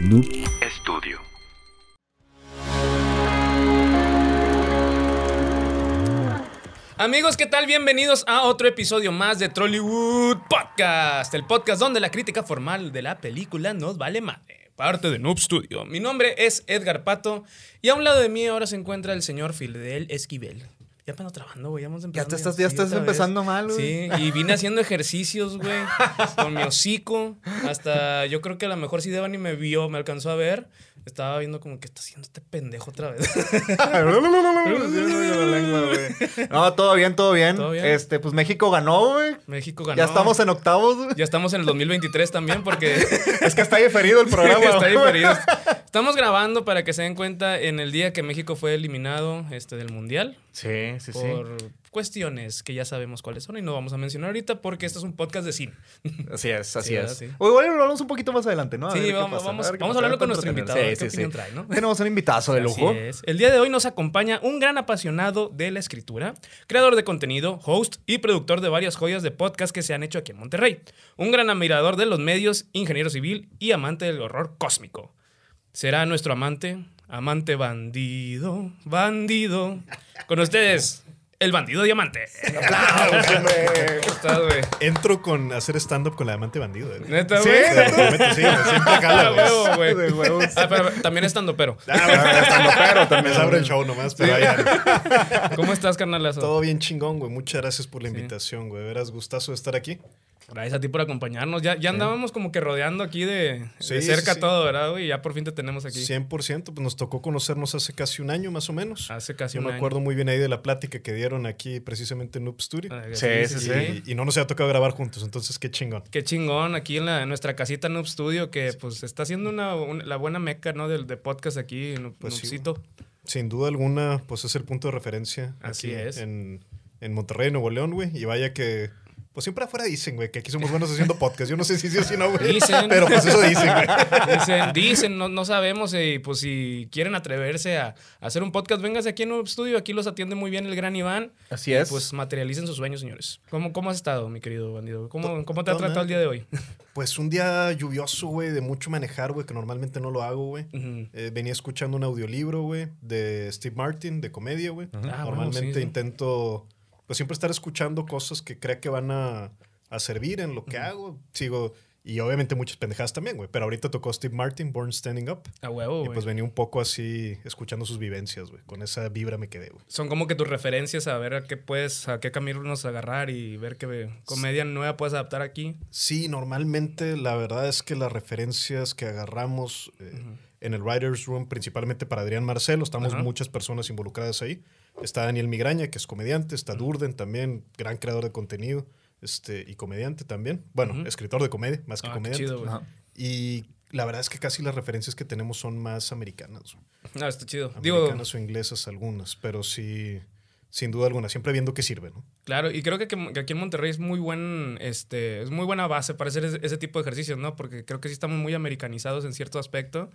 Noob Studio. Amigos, ¿qué tal? Bienvenidos a otro episodio más de Trollywood Podcast, el podcast donde la crítica formal de la película nos vale madre. Parte de Noob Studio. Mi nombre es Edgar Pato y a un lado de mí ahora se encuentra el señor Fidel Esquivel. Ya apenas trabajando, güey. Ya vamos Ya empezando. te estás, ya estás vez. empezando mal, güey. Sí, y vine haciendo ejercicios, güey, con mi hocico. Hasta yo creo que a lo mejor si Devani me vio, me alcanzó a ver. Estaba viendo como que está haciendo este pendejo otra vez. no, todo bien, todo bien. ¿Todo bien? Este, pues México ganó, güey. México ganó. Ya estamos en octavos, güey. Ya estamos en el 2023 también porque Es que está diferido el programa. está diferido. Estamos grabando para que se den cuenta en el día que México fue eliminado este, del Mundial Sí, sí, sí. Cuestiones que ya sabemos cuáles son y no vamos a mencionar ahorita porque este es un podcast de cine. Así es, así Sí, es. Sí. O igual lo hablamos un poquito más adelante, ¿no? A ver sí, vamos, vamos, ver vamos a pasa, hablarlo ver con nuestro invitado. a ver Sí, ¿Qué sí, opinión sí. trae, no? Tenemos un invitazo de Así lujo. es. El día de hoy nos acompaña un gran apasionado de la escritura, creador de contenido, host y productor de varias joyas de podcast que se han hecho aquí en Monterrey. Un gran admirador de los medios, ingeniero civil y amante del horror cósmico. Será nuestro amante, amante bandido, bandido. Con ustedes, el bandido diamante. ¿Cómo estás, güey? Entro con hacer stand-up con la amante bandido. eh. ¿Neta, ¿Sí? güey? Te lo prometo, sí, güey, siempre jala, Ah, güey. huevo, güey. De. Ah, pero también estando pero. Ah, bueno, Estando pero también. Me abro el show nomás, pero. ¿Cómo estás, carnalazo? Todo bien chingón, güey. Muchas gracias por la invitación, güey. Verás, gustazo de estar aquí. Gracias a ti por acompañarnos. Ya, ya andábamos como que rodeando aquí de, Sí, de cerca sí. todo, ¿verdad, güey? Ya por fin te tenemos aquí. 100%, pues nos tocó conocernos hace casi un año más o menos. Hace casi Yo un me año. acuerdo muy bien ahí de la plática que dieron aquí precisamente en Noob Studio. Ah, Sí, sí, sí. Y, y no nos ha tocado grabar juntos, entonces qué chingón. Qué chingón aquí en, la, en nuestra casita Noob Studio, que pues está haciendo una, un- la buena meca, ¿no? Del de podcast aquí, Noob- Pues. Sin duda alguna, pues es el punto de referencia Así aquí es. En, en Monterrey, Nuevo León, güey. Y vaya que, pues siempre afuera dicen, güey, que aquí somos buenos haciendo podcast. Yo no sé si sí o si no, güey. Dicen. Pero pues eso dicen, güey. Dicen, dicen, no, no sabemos, eh, y pues si quieren atreverse a, a hacer un podcast, véngase aquí en Noob Studio, aquí los atiende muy bien el gran Iván. Así es. Pues materialicen sus sueños, señores. ¿Cómo, cómo has estado, mi querido bandido? ¿Cómo, cómo te ha tratado el día de hoy? Pues un día lluvioso, güey, de mucho manejar, güey, que normalmente no lo hago, güey. Eh, venía escuchando un audiolibro, güey, de Steve Martin, de comedia, güey. Ah, bueno, Normalmente sí, sí. intento, pues siempre estar escuchando cosas que crea que van a, a servir en lo que hago. Sigo, y obviamente muchas pendejadas también, güey. Pero ahorita tocó Steve Martin, Born Standing Up. A huevo, Y pues venía un poco así, escuchando sus vivencias, güey. Con esa vibra me quedé, güey. Son como que tus referencias a ver a qué puedes, a qué caminos agarrar y ver qué comedia nueva puedes adaptar aquí. Sí, normalmente la verdad es que las referencias que agarramos eh, en el Writers Room, principalmente para Adrián Marcelo, estamos muchas personas involucradas ahí. Está Daniel Migraña, que es comediante, está Durden también, gran creador de contenido este, y comediante también. Bueno, escritor de comedia, más que Ah, qué comediante. chido. Y la verdad es que casi las referencias que tenemos son más americanas. No, está chido. Digo, Americanas o inglesas algunas, pero sí, sin duda alguna, siempre viendo qué sirve, ¿no? claro, y creo que, que aquí en Monterrey es muy buen, este, es muy buena base para hacer ese, ese tipo de ejercicios, ¿no? Porque creo que sí estamos muy americanizados en cierto aspecto.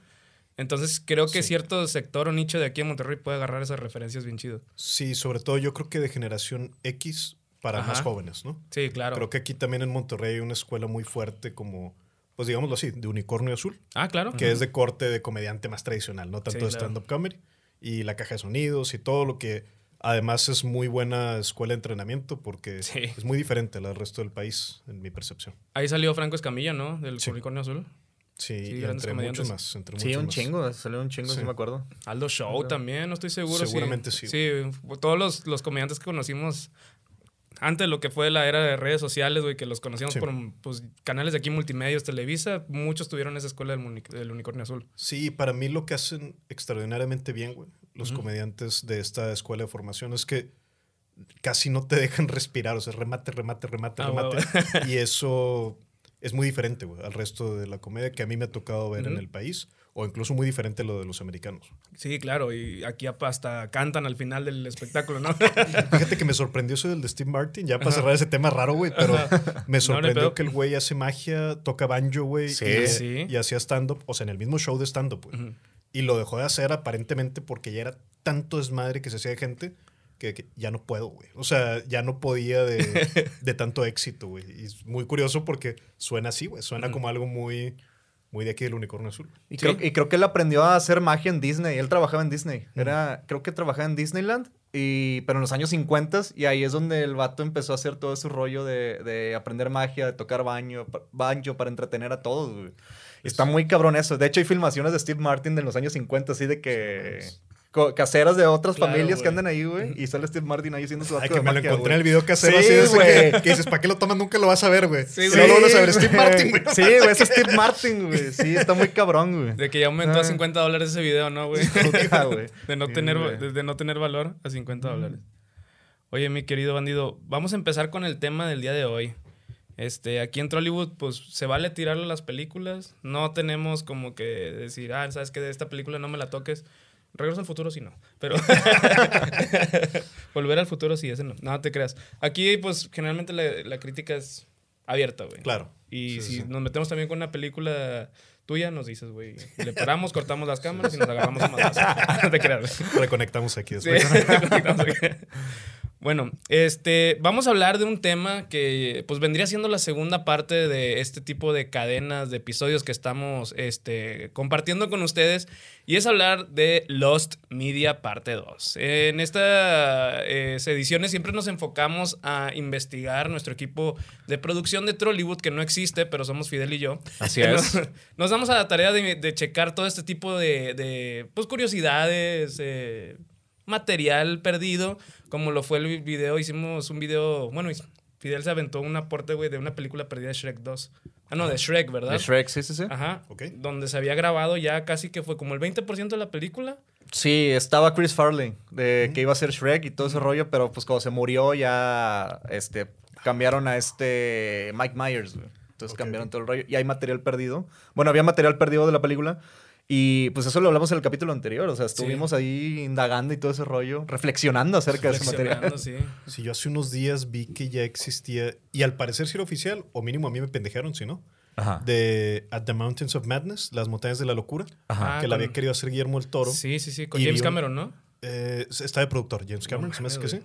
Entonces creo que Sí. cierto sector o nicho de aquí en Monterrey puede agarrar esas referencias bien chido. Sí, sobre todo yo creo que de generación X para Ajá. más jóvenes, ¿no? Sí, claro. Creo que aquí también en Monterrey hay una escuela muy fuerte como, pues digámoslo así, de unicornio azul, Ah, claro. que es de corte de comediante más tradicional, no tanto Sí, de claro. stand-up comedy. Y la caja de sonidos y todo lo que además es muy buena escuela de entrenamiento porque Sí. es muy diferente a la del resto del país, en mi percepción. Ahí salió Franco Escamilla, ¿no? Del Sí. Unicornio Azul. Sí, Sí, y entre comediantes. muchos más. Entre Sí, muchos un más. chingo, salió un chingo, sí, Sí. me acuerdo. Aldo Show también, no estoy seguro. Seguramente sí. sí. Sí, todos los, los comediantes que conocimos antes de lo que fue la era de redes sociales, güey, que los conocíamos Sí. por pues, canales de aquí, multimedios, Televisa, muchos tuvieron esa escuela del, del Unicornio Azul. Sí, para mí lo que hacen extraordinariamente bien, güey, los comediantes de esta escuela de formación es que casi no te dejan respirar, o sea, remate, remate, remate, Ah, remate. y eso es muy diferente, güey, al resto de la comedia que a mí me ha tocado ver en el país, o incluso muy diferente a lo de los americanos. Sí, claro, y aquí hasta cantan al final del espectáculo, ¿no? Fíjate que me sorprendió eso del de Steve Martin, ya para cerrar ese tema raro, güey, pero me sorprendió que el güey hace magia, toca banjo, güey, Sí. y, Sí. y hacía stand-up, o sea, en el mismo show de stand-up, güey. Y lo dejó de hacer aparentemente porque ya era tanto desmadre que se hacía de gente que, que ya no puedo, güey. O sea, ya no podía de, de tanto éxito, güey. Y es muy curioso porque suena así, güey. Suena como algo muy, muy de aquí del unicornio azul. Y, Sí. creo, y creo que él aprendió a hacer magia en Disney. Él trabajaba en Disney. Era, creo que trabajaba en Disneyland, y, pero en los años 50 y ahí es donde el vato empezó a hacer todo ese rollo de, de aprender magia, de tocar baño, banjo para entretener a todos. güey. Y Está muy cabrón eso. De hecho, hay filmaciones de Steve Martin de los años 50, así de que... Caseras de otras Claro, familias que andan ahí, güey. Y sale Steve Martin ahí haciendo su Ay, acto que de me lo encontré en el video casero Sí, así de que, que dices, ¿para qué lo tomas? Nunca lo vas a ver, güey. Sí, no lo van a saber, Steve Martin, güey. Sí, güey, es Steve Martin, güey. Sí, está muy cabrón, güey. De que ya aumentó a Ah. 50 dólares ese video, ¿no, güey? De no, Sí, tener, de, de no tener valor a 50 dólares. Oye, mi querido bandido, vamos a empezar con el tema del día de hoy. Este, aquí en Trollywood, pues se vale tirarle las películas. No tenemos como que decir, ah, sabes que de esta película no me la toques. Regreso al futuro sí no. Pero volver al futuro sí, ese no. No te creas. Aquí, pues, generalmente la, la crítica es abierta, güey. Claro. Y Sí, si sí. nos metemos también con una película tuya, nos dices, güey. Le paramos, cortamos las cámaras y nos agarramos madrazos. No te creas. Reconectamos aquí Sí, después. conectamos aquí. Bueno, este, vamos a hablar de un tema que pues vendría siendo la segunda parte de este tipo de cadenas de episodios que estamos este, compartiendo con ustedes y es hablar de Lost Media parte 2. En estas ediciones siempre nos enfocamos a investigar nuestro equipo de producción de Trollywood que no existe, pero somos Fidel y yo. Así Nos- es. Nos damos a la tarea de, de checar todo este tipo de, de, pues, curiosidades, eh, material perdido, como lo fue el video. Hicimos un video, bueno, Fidel se aventó un aporte, güey, de una película perdida de Shrek 2. Ah, no, de Shrek, ¿verdad? De Shrek, sí, sí, sí. Ajá. Ok. Donde se había grabado ya casi que fue como el 20% de la película. Sí, estaba Chris Farley, de que iba a ser Shrek y todo ese rollo, pero pues cuando se murió ya este, cambiaron a este Mike Myers, güey. Entonces cambiaron todo el rollo. Y hay material perdido. Bueno, había material perdido de la película. Y pues eso lo hablamos en el capítulo anterior. O sea, estuvimos ahí indagando y todo ese rollo, reflexionando acerca de ese material. Sí. Si yo hace unos días vi que ya existía, y al parecer sí era oficial, o mínimo a mí me pendejaron, si no, Ajá. de At the Mountains of Madness, Las Montañas de la Locura, Ajá. Ah, que la había querido hacer Guillermo el Toro. Sí, sí, sí. Con Y James Cameron, ¿no? Eh, está de productor, James Cameron, se me hace que sí.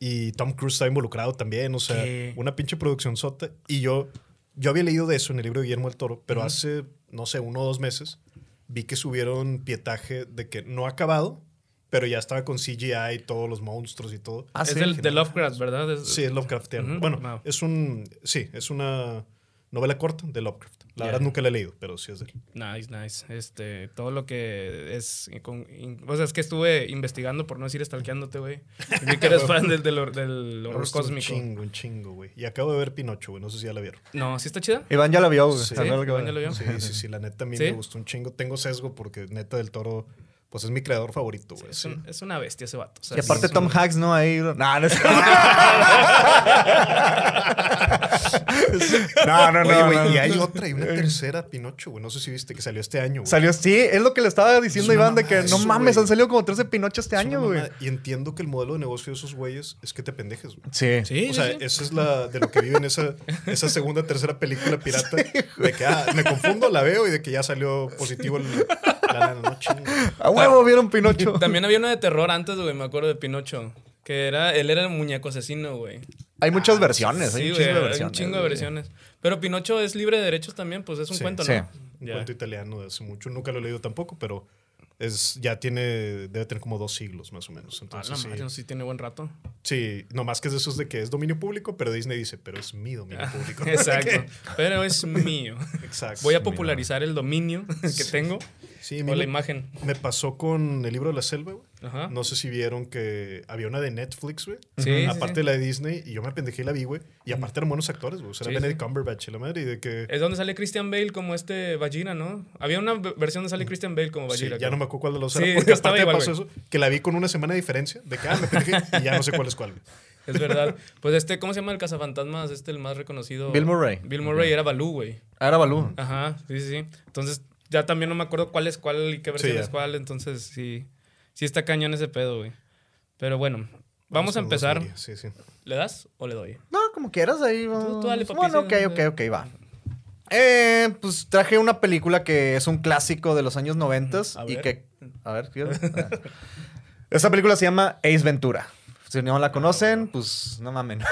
Y Tom Cruise está involucrado también, o sea, ¿Qué? una pinche producción sota. Y yo, yo había leído de eso en el libro de Guillermo el Toro, pero Ujú. hace, no sé, uno o dos meses, vi que subieron pietaje de que no ha acabado, pero ya estaba con CGI y todos los monstruos y todo. Ah, es sí. del, de Lovecraft, ¿verdad? Es- Sí, es Lovecraftiano. Bueno, wow. es un, sí, es una novela corta de Lovecraft. La Ya. verdad nunca la he leído, pero sí es de él. Nice, nice. Este, todo lo que es. con- in- o sea, es que estuve investigando, por no decir stalkeándote, güey. Vi que eres fan del, del, horror gusta Un cósmico. chingo, un chingo, güey. Y acabo de ver Pinocho, güey. No sé si ya la vieron. No, ¿sí está chida? Iván ya la vio, güey. Sí, que Iván ya lo vio. Sí, sí, sí. La neta a mí ¿Sí? me gustó un chingo. Tengo sesgo porque neta del toro, pues es mi creador favorito, güey. Es, sí. un- es una bestia ese vato. o sea, Y aparte Tom un- Hanks, ¿no? Ahí... No, no es... no, no, no. Oye, güey, no, y no. hay otra, y una tercera Pinocho, güey. No sé si viste que salió este año, güey. Salió, sí, es lo que le estaba diciendo Iván, de que no eso, mames, güey. han salido como 13 Pinocho este Es año, güey. Y entiendo que el modelo de negocio de esos güeyes es que te pendejes, güey. Sí. Sí, O sea, sí. esa es la de lo que viven esa, esa segunda, tercera película pirata. De que, ah, me confundo, la veo y de que ya salió positivo el, la lana. No chingo. A huevo vieron Pinocho. También había una de terror antes, güey, me acuerdo de Pinocho. Que era, él era el muñeco asesino, güey. Hay muchas versiones, hay Sí, un güey, chingo de hay versiones. un chingo de güey. versiones. Pero Pinocho es libre de derechos también, pues es un Sí, cuento, sí. ¿no? Un cuento italiano de hace mucho. Nunca lo he leído tampoco, pero es, ya tiene, debe tener como dos siglos más o menos. Ah, Entonces, sí, madre, sí tiene buen rato. sí, nomás que es de esos de que es dominio público, pero Disney dice, pero es mi dominio público. Exacto. Pero es mío. Exacto. Voy a popularizar el dominio que tengo Sí, o la me, imagen. me pasó con el libro de la selva, güey. Ajá. No sé si vieron que había una de Netflix, güey. Sí, aparte sí. de la de Disney, y yo me apendejé y la vi, güey. Y aparte eran buenos actores, güey. O sea, Sí, era Benedict sí. Cumberbatch y la madre, y de que. Es donde sale Christian Bale como este Vagina, ¿no? Había una versión donde sale Christian Bale como Sí, Vagina. ya no me acuerdo cuál de los Sí, era, porque estaba aparte igual, pasó eso, que la vi con una semana de diferencia, de que, ah, me pendejé, y ya no sé cuál es cuál, güey. Es verdad. Pues este, ¿cómo se llama el cazafantasmas? Este, el más reconocido. Bill Murray. Bill Murray era Balú, güey. Ah, era Balú. Ajá, sí, sí, sí. Entonces, ya también no me acuerdo cuál es cuál y qué versión es cuál. Entonces, sí. Sí está cañón ese pedo, güey. Pero bueno, vamos, a empezar. Miriam, Sí, sí. ¿Le das o le doy? No, como quieras, ahí. Tú- tú dale, papi, Bueno, ok, ok, ok, va. Eh, pues traje una película que es un clásico de los años noventas A y ver. que... A ver. Ah. Esta película se llama Ace Ventura. Si no la conocen, pues no mamen.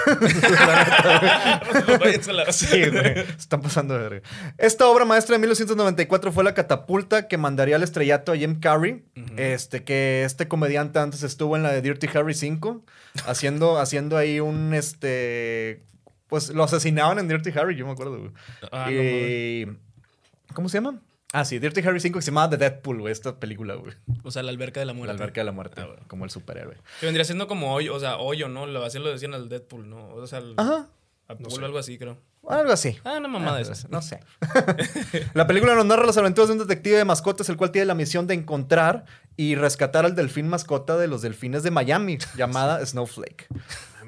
Sí, güey. Se Están pasando de verga. Esta obra maestra de 1994 fue la catapulta que mandaría al estrellato a Jim Carrey. Este, que este comediante antes estuvo en la de Dirty Harry 5, haciendo, haciendo ahí un este. Pues lo asesinaban en Dirty Harry, yo me acuerdo, güey. Ah, no ¿Cómo se llama? Ah, sí, Dirty Harry 5 que se llamaba The Deadpool, güey, esta película, güey. O sea, la alberca de la La muerte. alberca de la muerte, Ah, bueno. como el superhéroe. Que vendría siendo como hoyo, o sea, hoyo, ¿no? Lo, así lo decían al Deadpool, ¿no? O sea, al, Ajá. a No pool sé. algo así, creo. Algo así. Ah, una mamada de esas. No sé. la película nos narra las aventuras de un detective de mascotas, el cual tiene la misión de encontrar y rescatar al delfín mascota de los delfines de Miami, llamada Snowflake.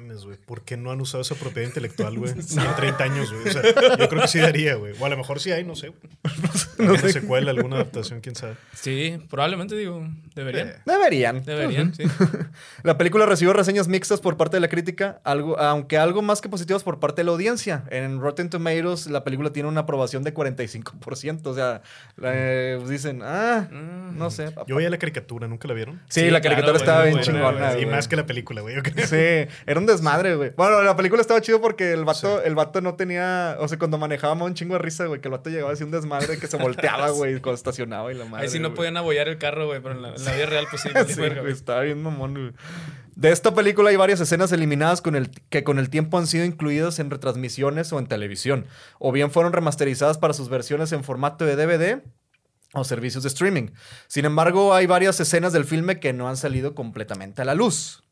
Mames, güey. ¿Por qué no han usado esa propiedad intelectual, güey? En 30 años, güey. O sea, yo creo que sí daría, güey. O a lo mejor sí hay, no sé, güey. Alguna secuela, alguna adaptación, quién sabe. Sí, probablemente digo, deberían. Eh. Deberían. Deberían, sí. La película recibió reseñas mixtas por parte de la crítica, algo, aunque algo más que positivas por parte de la audiencia. En Rotten Tomatoes la película tiene una aprobación de 45%. O sea, eh, dicen, ah, Mm. no sé. Yo veía la caricatura, ¿nunca la vieron? Sí, Sí, la caricatura estaba bien chingona. Y más que la película, güey. Yo creo. Sí, era un desmadre, güey. Bueno, la película estaba chido porque el vato, el vato no tenía, o sea, cuando manejábamos un chingo de risa, güey, que el vato llegaba así un desmadre que se volteaba, güey, cuando estacionaba y la madre. Ahí sí no güey. podían abollar el carro, güey, pero en la, en la vida real, pues sí. Sí, verga, güey, estaba bien mamón, güey. De esta película hay varias escenas eliminadas con el, que con el tiempo han sido incluidas en retransmisiones o en televisión, o bien fueron remasterizadas para sus versiones en formato de DVD o servicios de streaming. Sin embargo, hay varias escenas del filme que no han salido completamente a la luz.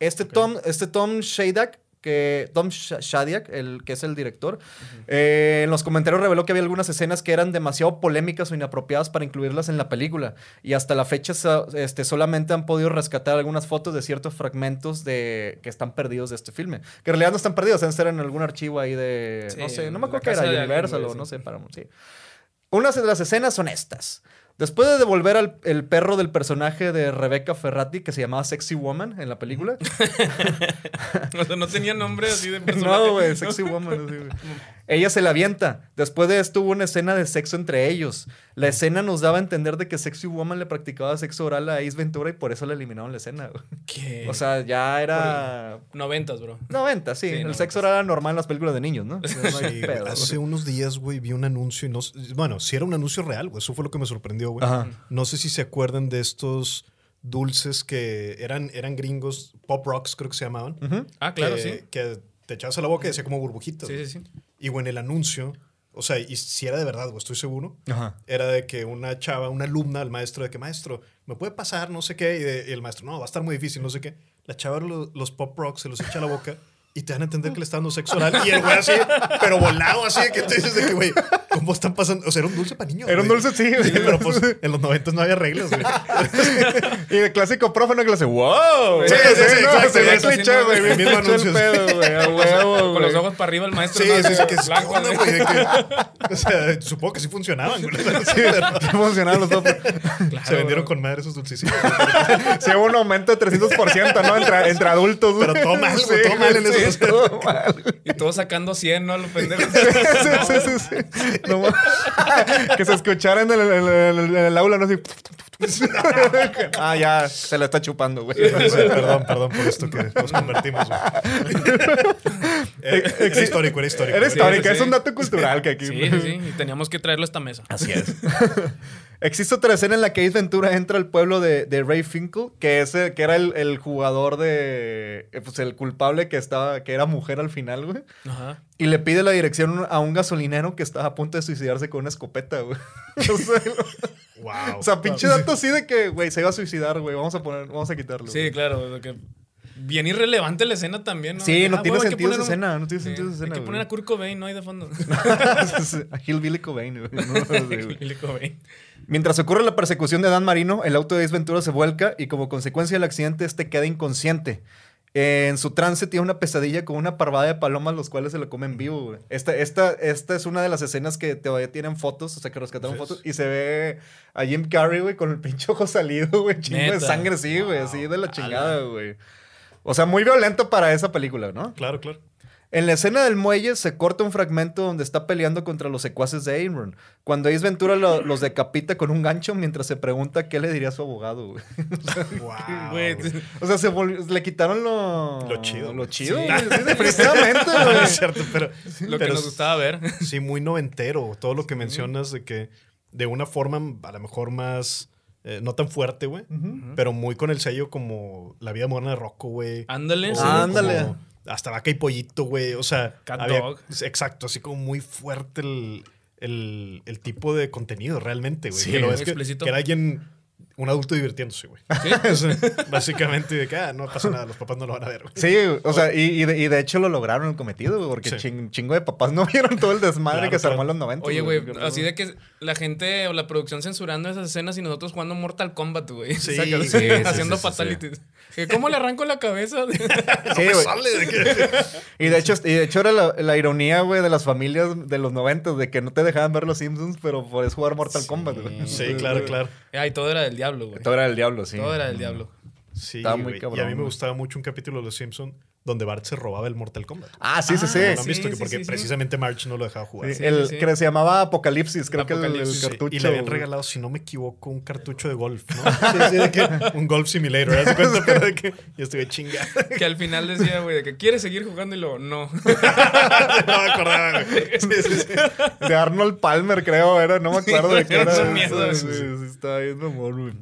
Este Tom, este Tom Shadak, que Tom Sh- Shadyac, el que es el director, eh, en los comentarios reveló que había algunas escenas que eran demasiado polémicas o inapropiadas para incluirlas en la película. Y hasta la fecha este, solamente han podido rescatar algunas fotos de ciertos fragmentos de, que están perdidos de este filme. Que en realidad no están perdidos, deben estar en algún archivo ahí de... Sí, no sé, no me acuerdo qué era, Universal o no sé, Paramount, sí. Unas de las escenas son estas. Después de devolver al el perro del personaje de Rebecca Ferrati, que se llamaba Sexy Woman en la película. O sea, no tenía nombre así de personaje. no, güey, Sexy Woman. así. Ella se la avienta. Después de esto hubo una escena de sexo entre ellos. La escena nos daba a entender de que Sexy Woman le practicaba sexo oral a Ace Ventura y por eso le eliminaron la escena. güey. ¿Qué? O sea, ya era... Noventas, bro. 90, sí. Sí, el 90. sexo oral era normal en las películas de niños, ¿no? Sí, pedo, hace güey. unos días, güey, vi un anuncio y no... Bueno, sí era un anuncio real, güey. Eso fue lo que me sorprendió, güey. Ajá. No sé si se acuerdan de estos dulces que eran, eran gringos, Pop Rocks creo que se llamaban. Ah, claro, que, sí. Que te echabas a la boca y decía como burbujitas. Sí, sí, sí. Y, güey, en el anuncio, o sea, y si era de verdad, güey, estoy seguro, Ajá. era de que una chava, una alumna al maestro, de que, maestro, ¿me puede pasar? No sé qué. Y, de- y el maestro, no, va a estar muy difícil, no sé qué. La chava lo- los Pop Rocks se los echa a la boca y te dan a entender que le está dando sexo oral. Y el güey así, pero volado así, que tú dices de que, güey, ¿cómo están pasando? O sea, era un dulce para niños. Era un dulce, sí. Sí, pero pues en los 90 no había reglas, güey. Y el clásico profe, ¿no? Que le hace, wow. Sí, sí, sí, no, se ve cliché, güey. Bien mismo anuncio, el pedo, güey. A huevo, Con los ojos para arriba el maestro. Sí, ¿no? sí, sí, que, O sea, supongo que sí funcionaban, güey. Sí, emocionados los dos. Claro, Se vendieron con madre esos dulcecitos. Sí, hubo un aumento de 300%, ¿no? Entre, entre adultos. Pero todo mal, güey, todo mal en sí, esos- todo mal. Y todos sacando 100, ¿no? Los pendejos. Sí, sí, sí, sí. No que se escuchara en el, en el- en el aula, ¿no? Así. ah, ya, se la está chupando, güey. Sí, perdón, perdón por esto que nos convertimos. güey. Eh, era histórico, era histórico. Era sí. es un dato cultural que aquí. Sí, sí, sí. Y teníamos que traerlo a esta mesa. Así es. Existe otra escena en la que Ace Ventura entra al pueblo de, de Ray Finkel, que, es, el- que era el, el jugador de. eh, Pues el culpable que estaba, que era mujer al final, güey. Ajá. Y le pide la dirección a un gasolinero que estaba a punto de suicidarse con una escopeta, güey. O sea, Wow. o sea, pinche dato así de que, güey, se iba a suicidar, güey. Vamos a poner, vamos a quitarlo. Sí, güey. claro. de que bien irrelevante la escena también, ¿no? Sí, no Ah, tiene huevo, hay sentido esa un- escena, no tiene Sí, sentido esa escena, Hay que güey. poner a Kurt Cobain, ¿no? Ahí de fondo. a Hillbilly Cobain, güey. No, sé, güey. Billy Cobain. Mientras ocurre la persecución de Dan Marino, el auto de Ace Ventura se vuelca y como consecuencia del accidente este queda inconsciente. Eh, en su trance tiene una pesadilla con una parvada de palomas los cuales se lo comen vivo, güey. Esta, esta, esta es una de las escenas que todavía tienen fotos, o sea, que rescataron Sí. fotos y se ve a Jim Carrey, güey, con el pinche ojo salido, güey, chingo de sangre, sí, güey, Wow. así de la chingada, güey. O sea, muy violento para esa película, ¿no? Claro, claro. En la escena del muelle se corta un fragmento donde está peleando contra los secuaces de Aaron. Cuando Ace Ventura lo- los decapita con un gancho mientras se pregunta qué le diría a su abogado, güey. Wow. O sea, se volvió- le quitaron lo... Lo chido. Lo chido, Sí. güey. Sí, definitivamente, No, güey. es cierto, pero, Lo que nos gustaba ver. sí, muy noventero. Todo lo que mencionas de que de una forma a lo mejor más, eh, no tan fuerte, güey, pero muy con el sello como La vida moderna de Rocco, güey. Ándale. O sí. Ah, ándale. Hasta vaca y pollito, güey. O sea, Cat había- Dog. exacto, así como muy fuerte el, el- el tipo de contenido realmente, güey. Sí, que lo ves que, explícito. que era alguien, un adulto divirtiéndose, güey. Sí. O sea, básicamente, de que ah, no pasa nada, los papás no lo van a ver, güey. Sí, o sea, y, y de, y de hecho lo lograron el cometido, güey, porque Sí. ching- chingo de papás no vieron todo el desmadre Claro, que se armó en los 90. Oye, güey, así de que la gente o la producción censurando esas escenas y nosotros jugando Mortal Kombat, güey. Sí, sí, haciendo sí, sí, fatalities. ¿Cómo le arranco la cabeza? Sí, Me güey. sale de que... Y de hecho, y de hecho era la, la ironía, güey, de las familias de los 90 de que no te dejaban ver los Simpsons, pero podés jugar Mortal Kombat, güey. Sí, claro, claro. Ay, todo era del diablo, güey. Todo era el diablo, sí. Todo era del diablo. Sí, Estaba muy güey. cabrón, Y a mí me güey. gustaba mucho un capítulo de Los Simpson donde Bart se robaba el Mortal Kombat. Ah, sí, sí, sí. Ah, ¿Lo han sí, visto? Que sí, porque sí, sí. precisamente March no lo dejaba jugar. Sí, Sí, el sí, sí. que se llamaba Apocalipsis, creo que el- sí. cartucho. Y le habían regalado, si no me equivoco, un cartucho de golf, ¿no? Sí, sí, de que un golf simulator. Pero de que yo estuve chingada. Que al final decía, güey, de que quiere seguir jugando y luego no. no me acordaba, güey. Sí, sí, sí. De Arnold Palmer, creo, era, no me acuerdo de qué era miedo, Sí, sí, sí, sí, estaba güey.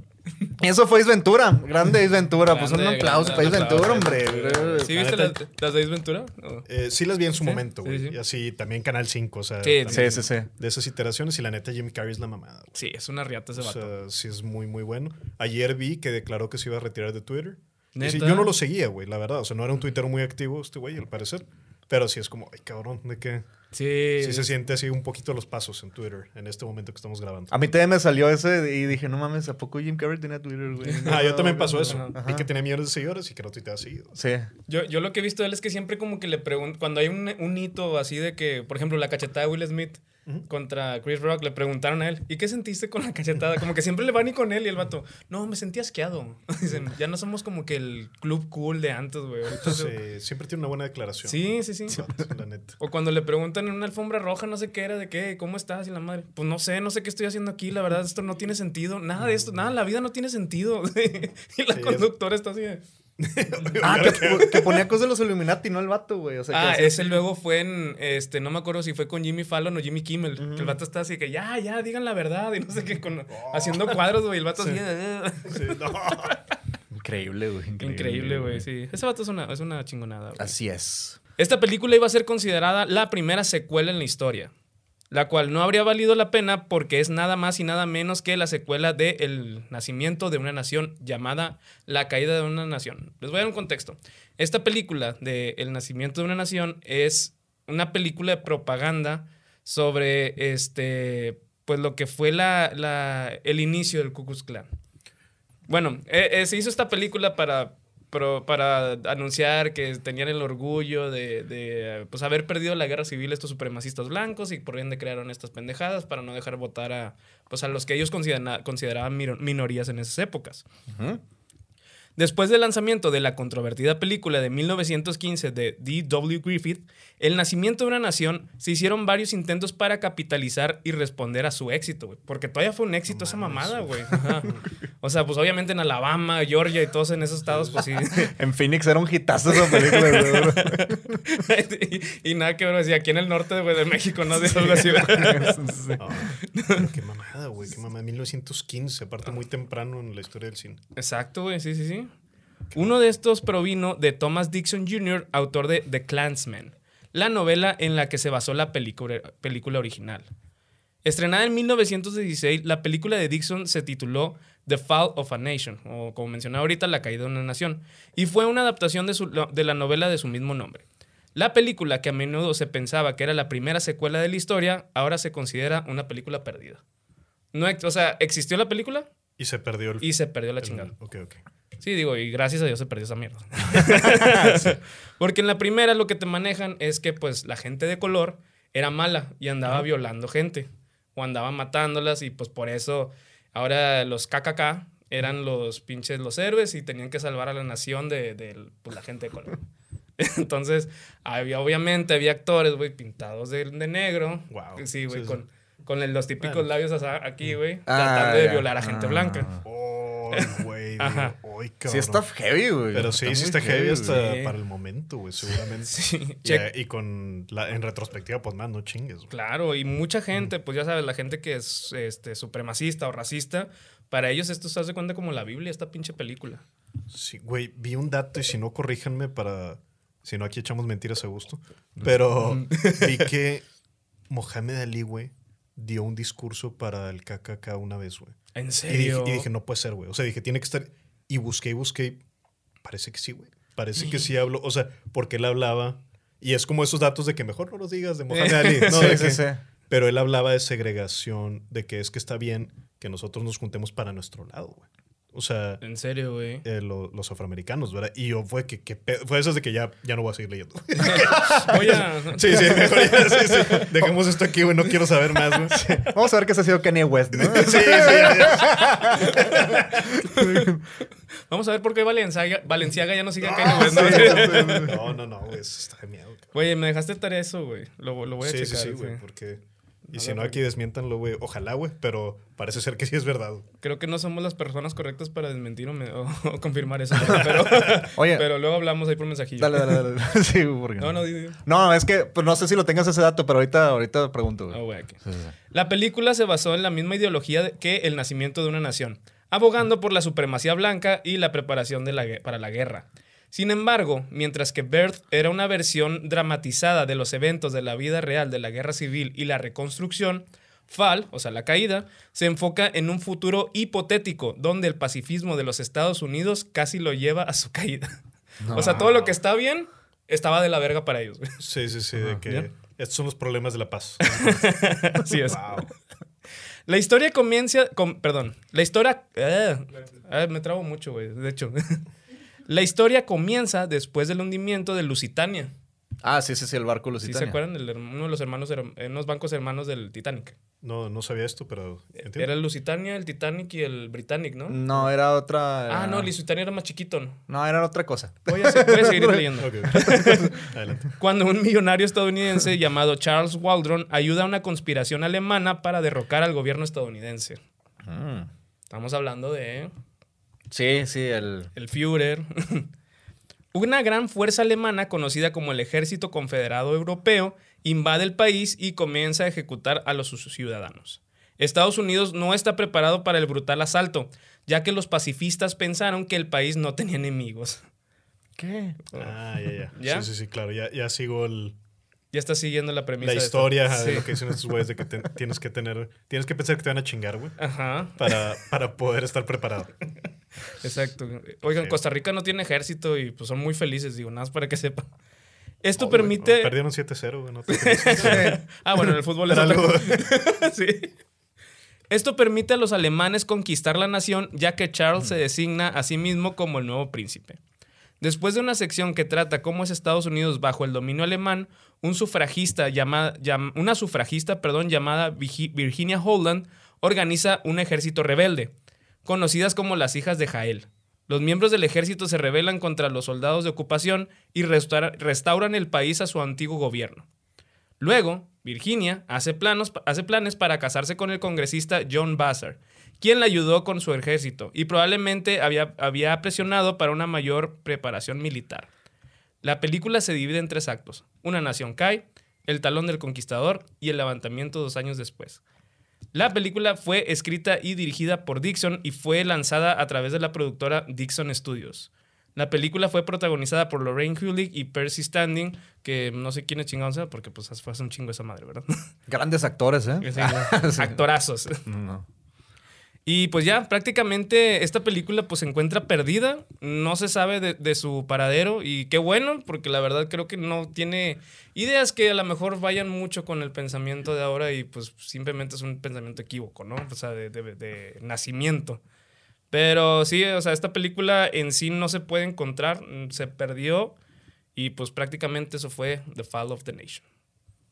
Eso fue Ace Ventura, grande Ace Ventura. pues un aplauso para grande Ace Ventura, aplauso. hombre. ¿Sí viste las, las de Ace Ventura? ¿O? Eh, sí las vi en su Sí, momento, güey. sí. Y así también Canal 5, o sea. Sí, Sí, sí, sí. De esas iteraciones y la neta Jimmy Carrey es la mamada, güey. Sí, es una riata ese O vato. sea, sí es muy, muy bueno. Ayer vi que declaró que se iba a retirar de Twitter. Y sí, ¿Neta? yo no lo seguía, güey, la verdad. O sea, no era un tuitero muy activo este güey, al parecer. Pero sí es como, ay, cabrón, de que Sí. sí se siente así un poquito los pasos en Twitter en este momento que estamos grabando. A mí también me salió ese y dije, no mames, ¿a poco Jim Carrey tenía Twitter, güey? Ah, yo también pasó eso. Ajá. Vi que tenía millones de seguidores y que no tuiteaba seguido. Sí. Yo, yo lo que he visto de él es que siempre como que le preguntan, cuando hay un, un hito así de que, por ejemplo, la cachetada de Will Smith contra Chris Rock, le preguntaron a él, ¿y qué sentiste con la cachetada? Como que siempre le van y con él y el vato, no, me sentí asqueado. Dicen, ya no somos como que el club cool de antes, güey. Sí, siempre tiene una buena declaración. Sí, sí, sí. La neta. O cuando le preguntan en una alfombra roja, no sé qué era, de qué, ¿cómo estás? Y la madre, pues no sé, no sé qué estoy haciendo aquí, la verdad, esto no tiene sentido, nada de esto, nada, la vida no tiene sentido. y la Sí, es- conductora está así de... Ah, que, que ponía cosas de los Illuminati, no el vato, güey. O sea, que Ah, ese luego fue en, este, no me acuerdo si fue con Jimmy Fallon o Jimmy Kimmel. Que el vato está así que, ya, ya, digan la verdad. Y no sé qué, con, haciendo cuadros, güey. El vato así. Sí, no. Increíble, güey. Increíble, güey, sí. Ese vato es una, es una chingonada, güey. Así es. Esta película iba a ser considerada la primera secuela en la historia, la cual no habría valido la pena porque es nada más y nada menos que la secuela de El nacimiento de una nación llamada La caída de una nación. Les voy a dar un contexto. Esta película de El nacimiento de una nación es una película de propaganda sobre este pues lo que fue la, la- el inicio del Ku Klux Klan. Bueno, eh, eh, se hizo esta película para, pro- para anunciar que tenían el orgullo de, de, pues, haber perdido la guerra civil estos supremacistas blancos y por ende crearon estas pendejadas para no dejar votar a, pues, a los que ellos considera- consideraban minorías en esas épocas. Después del lanzamiento de la controvertida película de 1915 de D.W. Griffith, El nacimiento de una nación, se hicieron varios intentos para capitalizar y responder a su éxito, güey. Porque todavía fue un éxito esa mamada, güey. O sea, pues obviamente en Alabama, Georgia y todos en esos estados, pues sí. En Phoenix era un hitazo esa película, güey. y, y nada que ver, decía, aquí en el norte güey, de México, ¿no? De algo así, güey. Ah, qué mamada, güey. Qué mamada. 1915, aparte muy temprano en la historia del cine. Exacto, güey, sí, sí, sí. Uno de estos provino de Thomas Dixon Jr., autor de The Clansman, la novela en la que se basó la película, original. Estrenada en 1916, la película de Dixon se tituló The Fall of a Nation, o como mencioné ahorita, La caída de una nación, y fue una adaptación de, su- de la novela de su mismo nombre. La película, que a menudo se pensaba que era la primera secuela de la historia, ahora se considera una película perdida. No, o sea, existió la película Y se perdió el. y se perdió la el- chingada. Ok, ok. Sí, digo, y gracias a Dios se perdió esa mierda. Porque en la primera lo que te manejan es que pues la gente de color era mala y andaba violando gente o andaba matándolas y pues por eso ahora los KKK eran los pinches los héroes y tenían que salvar a la nación de, de, pues, la gente de color. Entonces, había, obviamente, había actores, güey, pintados de, de negro. Wow. Sí, güey, Sí, sí. con, los típicos Bueno. labios aquí, güey, Ah, tratando de violar a gente Ah. blanca. Oh, güey. Ay, cabrón. Sí está heavy, güey. Pero sí, sí está heavy hasta para el momento, güey, seguramente. Sí, Y, check. y con la, en retrospectiva, pues más, no chingues. güey. Claro, y mucha gente, pues ya sabes, la gente que es este, supremacista o racista, para ellos esto se hace cuenta como la Biblia, esta pinche película. Sí, güey, vi un dato y si no, corríjanme para. Si no, aquí echamos mentiras a gusto. Pero vi que Mohamed Ali, güey, dio un discurso para el KKK una vez, güey. ¿En Y dije, serio? y dije, no puede ser, güey. O sea, dije, tiene que estar. Y busqué y busqué. Parece que sí, güey. Parece que sí habló. O sea, porque él hablaba. Y es como esos datos de que mejor no los digas de Mohamed Ali. No, Sí, de sí, que- sí. Pero él hablaba de segregación, de que es que está bien que nosotros nos juntemos para nuestro lado, güey. O sea, En serio, güey. eh, lo- los afroamericanos, ¿verdad? Y yo fue que, que fue esas de que ya, ya no voy a seguir leyendo. Voy a... sí, sí, mejor ya, sí, sí. Dejemos esto aquí, güey, no quiero saber más, güey. Sí, Vamos a ver qué se ha sido Kanye West, ¿no? sí, ya. Vamos a ver por qué Valenciaga, Valenciaga ya no sigue acá. Ah, ¿no? sí, No, no, no, güey, eso está de miedo. Güey, me dejaste tarea eso, güey. Lo, lo voy a Sí, sí, checar. sí, sí. güey, porque... Y A si ver, no, aquí desmiéntanlo, güey. Ojalá, güey, pero parece ser que sí es verdad. Creo que no somos las personas correctas para desmentir o, me- o- o confirmar eso. Pero, Oye. pero luego hablamos ahí por mensajillo. Dale, dale, dale. Sí, porque No, no, di- di. No, es que pues, no sé si lo tengas ese dato, pero ahorita, ahorita pregunto, güey. Ah, güey, aquí. Sí, sí, sí. La película se basó en la misma ideología de- que El nacimiento de una nación, abogando por la supremacía blanca y la preparación de la para la guerra. Sin embargo, mientras que Birth era una versión dramatizada de los eventos de la vida real de la guerra civil y la reconstrucción, Fall, o sea, la caída, se enfoca en un futuro hipotético donde el pacifismo de los Estados Unidos casi lo lleva a su caída. O sea, todo lo que está bien estaba de la verga para ellos. Sí, sí, sí, de que ¿ya? estos son los problemas de la paz. Así es. wow. La historia comienza. con- perdón. La historia. ah, ah, me trabo mucho, güey. De hecho. La historia comienza después del hundimiento de Lusitania. Ah, sí, sí, sí, el barco ¿Sí Lusitania. se acuerdan? El uno de los hermanos, her- eh, unos bancos hermanos del Titanic. No, no sabía esto, pero entiendo. Era el Lusitania, el Titanic y el Britannic, ¿no? No, era otra. Ah, no, el Lusitania era más chiquito, ¿no? No, era otra cosa. Voy a, se- voy a seguir leyendo. Adelante. Cuando un millonario estadounidense llamado Charles Waldron ayuda a una conspiración alemana para derrocar al gobierno estadounidense. Mm. Estamos hablando de Sí, sí, el. el Führer. Una gran fuerza alemana conocida como el Ejército Confederado Europeo invade el país y comienza a ejecutar a los sus ciudadanos. Estados Unidos no está preparado para el brutal asalto, ya que los pacifistas pensaron que el país no tenía enemigos. ¿Qué? Ah, ya, ya. ¿Ya? Sí, sí, sí, claro. Ya, ya sigo el- Ya está siguiendo la premisa. la historia de Sí. lo que dicen estos güeyes de que te- tienes que tener... Tienes que pensar que te van a chingar, güey. Ajá, Para, para poder estar preparado. exacto. Oigan, Sí. Costa Rica no tiene ejército y pues son muy felices, digo, nada más para que sepan. Esto Oh, permite... perdieron 7-0, güey. No ah, bueno, en el fútbol es algo- Sí. Esto permite a los alemanes conquistar la nación, ya que Charles se designa a sí mismo como el nuevo príncipe. Después de una sección que trata cómo es Estados Unidos bajo el dominio alemán, un sufragista llamada, llam- una sufragista perdón, llamada Virginia Holland organiza un ejército rebelde, conocidas como las hijas de Jael. Los miembros del ejército se rebelan contra los soldados de ocupación y restaura- restauran el país a su antiguo gobierno. Luego, Virginia hace planes para casarse con el congresista John Vassar, quien la ayudó con su ejército y probablemente había, había presionado para una mayor preparación militar. La película se divide en tres actos. Una nación cae, el talón del conquistador y el levantamiento dos años después. La película fue escrita y dirigida por Dixon y fue lanzada a través de la productora Dixon Studios. La película fue protagonizada por Lorraine Kulig y Percy Standing, que no sé quién es chingón, sea, porque pues fue hace un chingo esa madre, ¿verdad? Grandes actores, ¿eh? Sí, Actorazos. No. Y pues ya, prácticamente esta película pues se encuentra perdida, no se sabe de, de su paradero y qué bueno, porque la verdad creo que no tiene ideas que a lo mejor vayan mucho con el pensamiento de ahora y pues simplemente es un pensamiento equívoco, ¿no? O sea, de, de- de nacimiento. Pero sí, o sea, esta película en sí no se puede encontrar, se perdió y pues prácticamente eso fue The Fall of the Nation.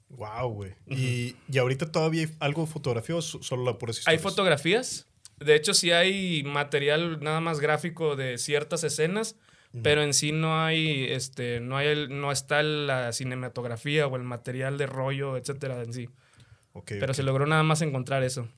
Wow, güey. y, y ahorita todavía hay algo de fotografía o so- solo la pura Hay historias? fotografías. De hecho, sí hay material nada más gráfico de ciertas escenas, pero en sí no hay, este, no hay, el- no está la cinematografía o el material de rollo, etcétera, en sí. Ok, Pero se logró nada más encontrar eso.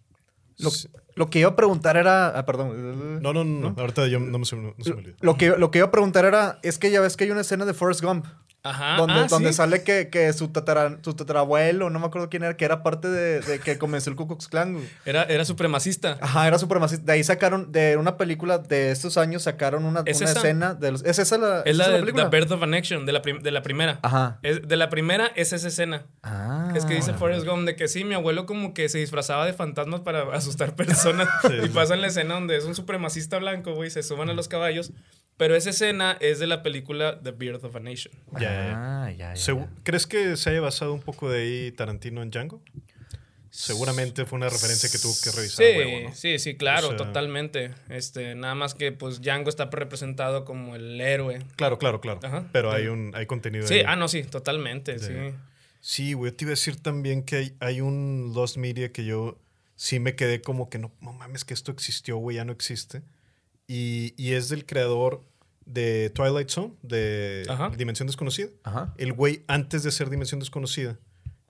Lo, lo que iba a preguntar era. Ah, perdón. No, no, no, no. Ahorita yo no, me se, no se me olvida. Lo que, lo que iba a preguntar era. Es que ya ves que hay una escena de Forrest Gump. Ajá. donde ah, donde sí. sale que, que su, tatara- su tatarabuelo, no me acuerdo quién era, que era parte de, de que comenzó el Ku Klux Klan. Era, era supremacista. Ajá, era supremacista. De ahí sacaron, de una película de estos años, sacaron una, ¿Es una escena. De los- ¿Es esa la, Es la de película? The Birth of an Action, de la, prim- de la primera. Ajá. Es- de la primera es esa escena. Ah. Es que dice Forrest Gump de que sí, mi abuelo como que se disfrazaba de fantasmas para asustar personas. Sí, y sí. pasa en la escena donde es un supremacista blanco, güey, se suban a los caballos. Pero esa escena es de la película The Birth of a Nation. Ya, ya. Ah, ya, ya, Segu- ya. ¿Crees que se haya basado un poco de ahí Tarantino en Django? Seguramente fue una referencia que tuvo que revisar. Sí, huevo, ¿no? sí, sí, claro, O sea- totalmente. Este, nada más que pues Django está representado como el héroe. Claro, claro, claro. Ajá. Pero hay un hay contenido Sí, ahí. ah, no, sí, totalmente, De- sí. Sí, güey, te iba a decir también que hay, hay un Lost Media que yo sí me quedé como que no, no mames que esto existió, güey, ya no existe. Y, y es del creador de Twilight Zone, de Ajá. Dimensión Desconocida. Ajá. El güey, antes de ser Dimensión Desconocida,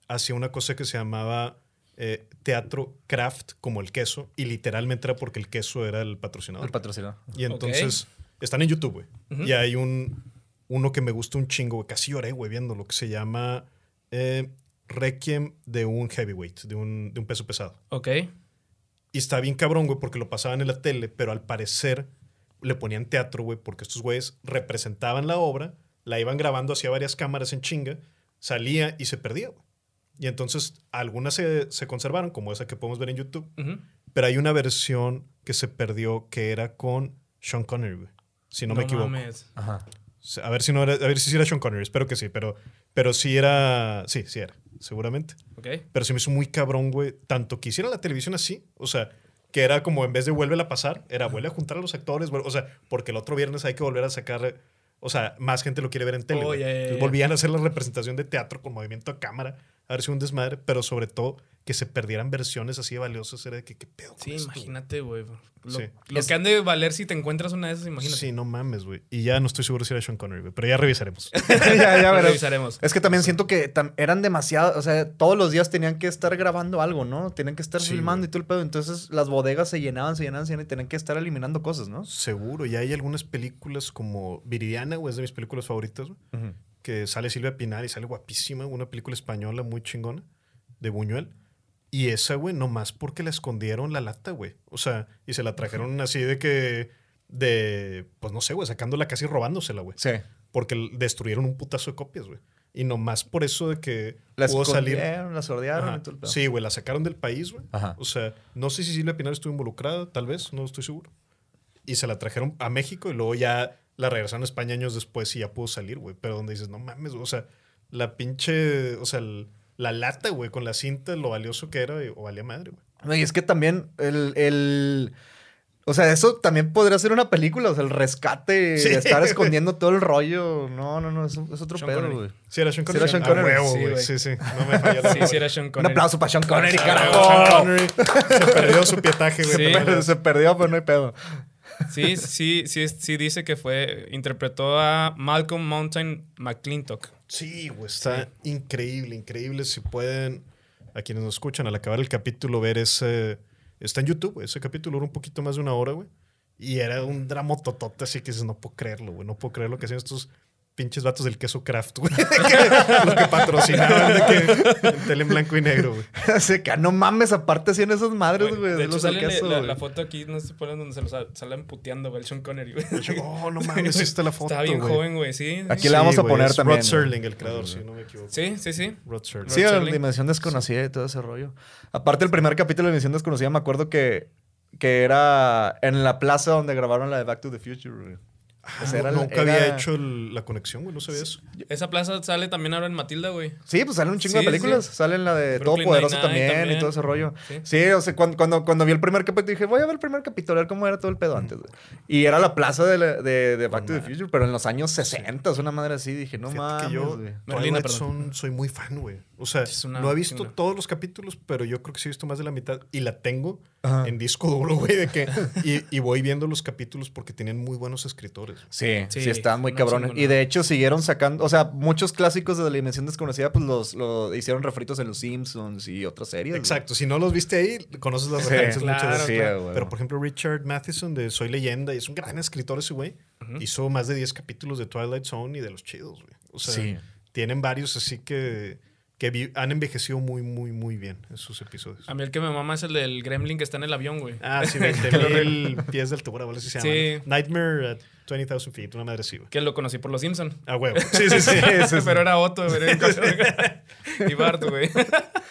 hacía una cosa que se llamaba eh, teatro craft, como el queso, y literalmente era porque el queso era el patrocinador. El patrocinador. Y entonces están en YouTube, güey. Y hay un uno que me gusta un chingo, güey. Casi lloré, güey, viendo lo que se llama eh, Requiem de un heavyweight, de un, de un peso pesado. Ok. Y está bien cabrón, güey, porque lo pasaban en la tele, pero al parecer le ponían teatro, güey, porque estos güeyes representaban la obra, la iban grabando hacia varias cámaras en chinga, salía y se perdía, güey. Y entonces algunas se, se conservaron, como esa que podemos ver en YouTube, pero hay una versión que se perdió que era con Sean Connery, güey. Si no, me equivoco. mames. Ajá. A ver si no era, a ver si era Sean Connery, espero que sí, pero, pero sí era, sí, sí era, seguramente. Pero se me hizo muy cabrón, güey, tanto que hicieran la televisión así, o sea, que era como en vez de vuelve a pasar, era vuelve a juntar a los actores, o sea, porque el otro viernes hay que volver a sacar, o sea, más gente lo quiere ver en tele. Oh, volvían a hacer la representación de teatro con movimiento a cámara, a ver si un desmadre, pero sobre todo que se perdieran versiones así de valiosas, era de que, ¿qué pedo? con Sí, esto, imagínate, güey. Lo, Sí. lo Es- que han de valer si te encuentras una de esas, imagínate. Sí, no mames, güey. Y ya no estoy seguro si era Sean Connery, güey, pero ya revisaremos. ya, ya revisaremos. Es que también siento que tam- eran demasiado, o sea, todos los días tenían que estar grabando algo, ¿no? Tenían que estar Sí, filmando y todo el pedo. Entonces las bodegas se llenaban, se llenaban, se llenaban y tenían que estar eliminando cosas, ¿no? Seguro, y hay algunas películas como Viridiana, güey, es de mis películas favoritas, güey. Que sale Silvia Pinal y sale guapísima, una película española muy chingona de Buñuel. Y esa, güey, nomás porque la escondieron la lata, güey. O sea, y se la trajeron así de que, de, pues no sé, güey, sacándola casi robándosela, güey. Sí. Porque destruyeron un putazo de copias, güey. Y nomás por eso de que La pudo salir. la sordearon y todo el pedo. Sí, güey, la sacaron del país, güey. O sea, no sé si Silvia Pinal estuvo involucrada, tal vez, no estoy seguro. Y se la trajeron a México y luego ya la regresaron a España años después y ya pudo salir, güey. Pero donde dices, no mames, güey, o sea, la pinche, o sea, el- la lata, güey, con la cinta, lo valioso que era, o valía madre, güey. No, Y es que también el, el- O sea, eso también podría ser una película. O sea, el rescate Sí, de estar escondiendo todo el rollo. No, no, no. Es, es otro Sean pedo, güey. Sí, era Sean Sí, Connery. era Sean huevo, Sí. Sí, sí, no me falla Sí, sí, era Sean Un Connery. aplauso para Sean Connery, Sean carajo. Connery. Se perdió su pietaje, güey. Sí. Se perdió, pero no hay pedo. Sí, sí, sí, sí dice que fue, interpretó a Malcolm Mountain McClintock. Sí, güey, está increíble, increíble. Si pueden, a quienes nos escuchan, al acabar el capítulo, ver ese. Está en YouTube, güey. Ese capítulo era un poquito más de una hora, güey. Y era un drama totote, así que dices, no puedo creerlo, güey. No puedo creer lo que hacían estos pinches vatos del queso craft, güey. Que- Los que patrocinaban de que en tele en blanco y negro, güey. Así que no mames, aparte hacían esas madres, Bueno, güey. de de hecho, los queso, la, foto aquí, no sé por donde se lo sal- salen puteando, güey, el Sean Connery, güey. Oh, no mames, sí está la foto, Estaba bien joven, güey, sí. Aquí sí. la vamos a poner es también, Rod. Serling, el creador, si no me equivoco. Sí, sí, sí. Rod Serling. Sí, Rod la Serling. Dimensión Desconocida y todo ese rollo. Aparte, el primer capítulo de Dimensión Desconocida, me acuerdo que, que era en la plaza donde grabaron la de Back to the Future, güey. Ah, O sea, era- nunca era- había hecho el- la conexión, güey. No sabía eso. Esa plaza sale también ahora en Matilda, güey. Sí, pues salen un chingo Sí, de películas. sí. Salen la de Brooklyn Todopoderoso Nine-Nine también, y todo ese rollo. Sí. Sí, o sea, cuando, cuando, cuando vi el primer capítulo dije, voy a ver el primer capítulo, a ver cómo era todo el pedo antes. güey. Y era la plaza de, la- de, de Back to the. Future, pero en los años 60, una madre así. Dije, no mames, que yo güey. Merlina, soy muy fan, güey. O sea, no he visto todos los capítulos, pero yo creo que sí he visto más de la mitad y la tengo Ajá. en disco duro, güey, de que... Y, y voy viendo los capítulos porque tienen muy buenos escritores. Sí, sí, Sí, estaban muy no cabrones. Y de hecho siguieron sacando, o sea, muchos clásicos de la dimensión desconocida, pues los, lo hicieron refritos en los Simpsons y otras series. güey. Exacto, si no los viste ahí, conoces las Sí, referencias claro, muchas sí, veces. Pero por ejemplo, Richard Matheson de Soy Leyenda, y es un gran escritor ese güey, hizo más de 10 capítulos de Twilight Zone y de los chidos, güey. O sea, Sí. tienen varios así que, que han envejecido muy, muy, muy bien esos episodios. A mí el que me mama es el del gremlin que está en el avión, güey. Ah, sí, 20 mil pies de altura, ¿vale? Así se llama. Nightmare at 20,000 feet, una madre así, güey. Que lo conocí por los Simpson. Ah, huevo. Sí, sí, sí. Pero era Otto, güey. y Bart, güey.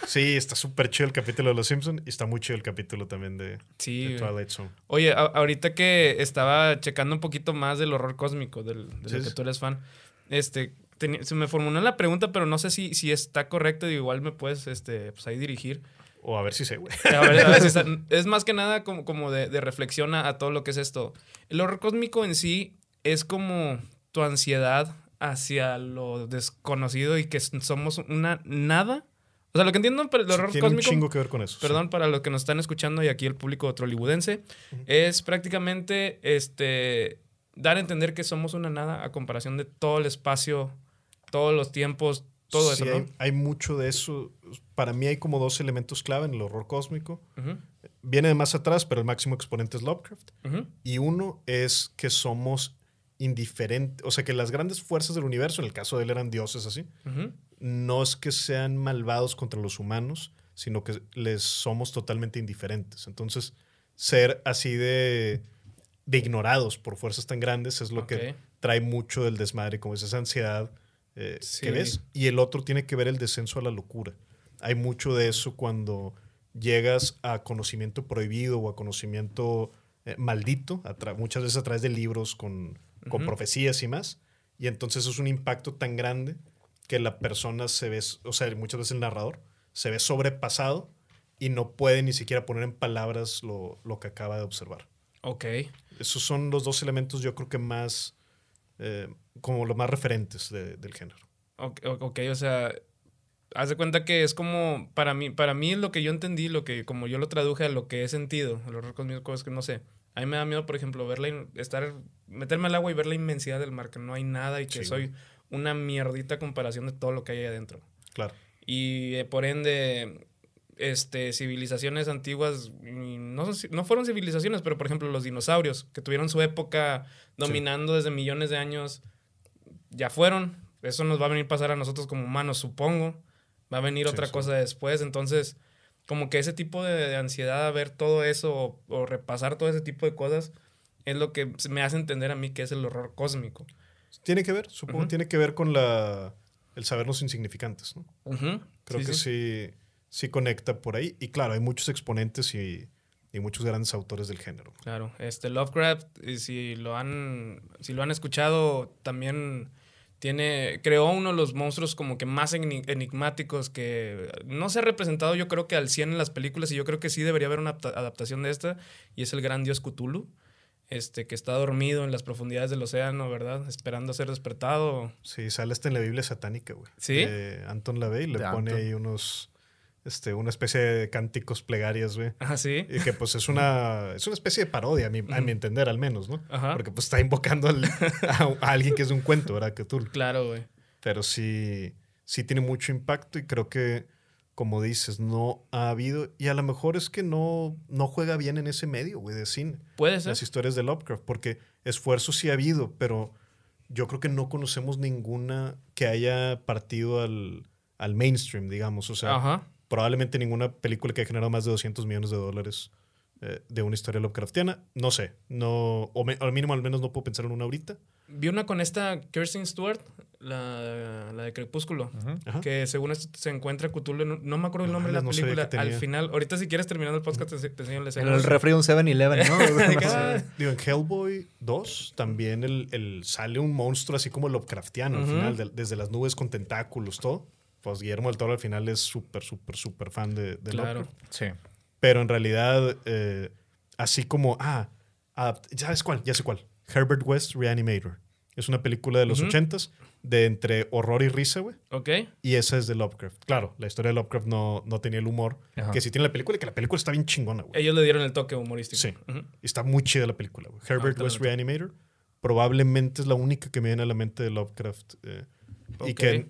Sí, está súper chido el capítulo de Los Simpsons y está muy chido el capítulo también de, Sí, de güey. Twilight Zone. Oye, ahorita que estaba checando un poquito más del horror cósmico, del, de Sí, lo que sí. tú eres fan, este, se me formuló la pregunta, pero no sé si, si está correcto, y igual me puedes este, pues ahí dirigir. O a ver si sé, güey. A ver, a ver si está- es más que nada como, como de, de reflexión a, a todo lo que es esto. El horror cósmico en sí es como tu ansiedad hacia lo desconocido y que somos una nada. O sea, lo que entiendo por el horror Tiene un cósmico... chingo que ver con eso. sí. Perdón para los que nos están escuchando y aquí el público trolibudense. Es prácticamente este dar a entender que somos una nada a comparación de todo el espacio, todos los tiempos, todo Sí, eso, hay, ¿no? hay mucho de eso. Para mí hay como dos elementos clave en el horror cósmico. Viene de más atrás, pero el máximo exponente es Lovecraft. Y uno es que somos indiferentes. O sea, que las grandes fuerzas del universo, en el caso de él eran dioses así, no es que sean malvados contra los humanos, sino que les somos totalmente indiferentes. Entonces, ser así de, de ignorados por fuerzas tan grandes es lo que trae mucho del desmadre, como es esa ansiedad eh, Sí. que ves. Y el otro tiene que ver el descenso a la locura. Hay mucho de eso cuando llegas a conocimiento prohibido o a conocimiento eh, maldito, muchas veces a través de libros con, con profecías y más. Y entonces es un impacto tan grande que la persona se ve, o sea, muchas veces el narrador se ve sobrepasado y no puede ni siquiera poner en palabras lo, lo que acaba de observar. Ok. Esos son los dos elementos yo creo que más, eh, como los más referentes de- del género. Ok, o- ok, o sea, haz de cuenta que es como, para mí, para mí lo que yo entendí, lo que, como yo lo traduje a lo que he sentido, el horror cósmico es que no sé. A mí me da miedo, por ejemplo, ver la in- estar, meterme al agua y ver la inmensidad del mar, que no hay nada y que Sí, soy una mierdita comparación de todo lo que hay ahí adentro. Claro. Y eh, por ende, este, civilizaciones antiguas, no, no fueron civilizaciones, pero por ejemplo los dinosaurios, que tuvieron su época dominando desde millones de años, ya fueron. Eso nos va a venir a pasar a nosotros como humanos, supongo. Va a venir Sí, otra sí. cosa después. Entonces, como que ese tipo de, de ansiedad a ver todo eso o, o repasar todo ese tipo de cosas es lo que me hace entender a mí que es el horror cósmico. Tiene que ver, supongo, Ujú. tiene que ver con la, el sabernos insignificantes, ¿no? Ujú. Creo Sí, que sí. Sí. conecta por ahí. Y claro, hay muchos exponentes y, y muchos grandes autores del género. Claro, este Lovecraft, y si lo han, si lo han escuchado, también tiene, creó uno de los monstruos como que más eni- enigmáticos que no se ha representado yo creo que al 100 en las películas y yo creo que sí debería haber una adapta- adaptación de esta y es el gran dios Cthulhu, este que está dormido en las profundidades del océano, ¿verdad? Esperando a ser despertado. Sí, sale hasta en la Biblia satánica, güey. ¿Sí? De Anton LaVey le De pone Anton. ahí unos, este, una especie de cánticos plegarias, güey. Ah, sí. Y que pues es una, es una especie de parodia, a mi, a mi entender al menos, ¿no? Ajá. Porque pues está invocando al- a, a alguien que es de un cuento, ¿verdad? Que tú. Claro, güey. Pero sí, sí tiene mucho impacto y creo que, como dices, no ha habido, y a lo mejor es que no, no juega bien en ese medio, güey, de cine. Puede ser. Las historias de Lovecraft, porque esfuerzo sí ha habido, pero yo creo que no conocemos ninguna que haya partido al, al mainstream, digamos. O sea, Ajá. Probablemente ninguna película que haya generado más de 200 millones de dólares eh, de una historia Lovecraftiana. No sé, no, o, me- al mínimo al menos no puedo pensar en una ahorita. Vi una con esta Kirsten Stewart, la, la de Crepúsculo. Ajá. Que según esto se encuentra Cthulhu, un- no me acuerdo el nombre de la No película. Al final, ahorita si quieres terminando el podcast te, te enseño la En el refri de un 7-Eleven, ¿no? Digo, en Hellboy 2 también el, el- sale un monstruo así como Lovecraftiano al Ujú. final, de- desde las nubes con tentáculos, todo. Pues Guillermo del Toro al final es súper, súper, súper fan de, de Claro. Lovecraft. sí. Pero en realidad, eh, así como, ah, adapt- ¿sabes cuál? Ya sé cuál. Herbert West Reanimator. Es una película de los Ujú. ochentas, de entre horror y risa, güey. Ok. Y esa es de Lovecraft. Claro, la historia de Lovecraft no, no tenía el humor Ajá. que sí tiene la película y que la película está bien chingona, güey. Ellos le dieron el toque humorístico. Sí. Ujú. Y está muy chida la película, güey. Herbert Ahorita West. Reanimator. Probablemente es la única que me viene a la mente de Lovecraft. eh, Y Ok. que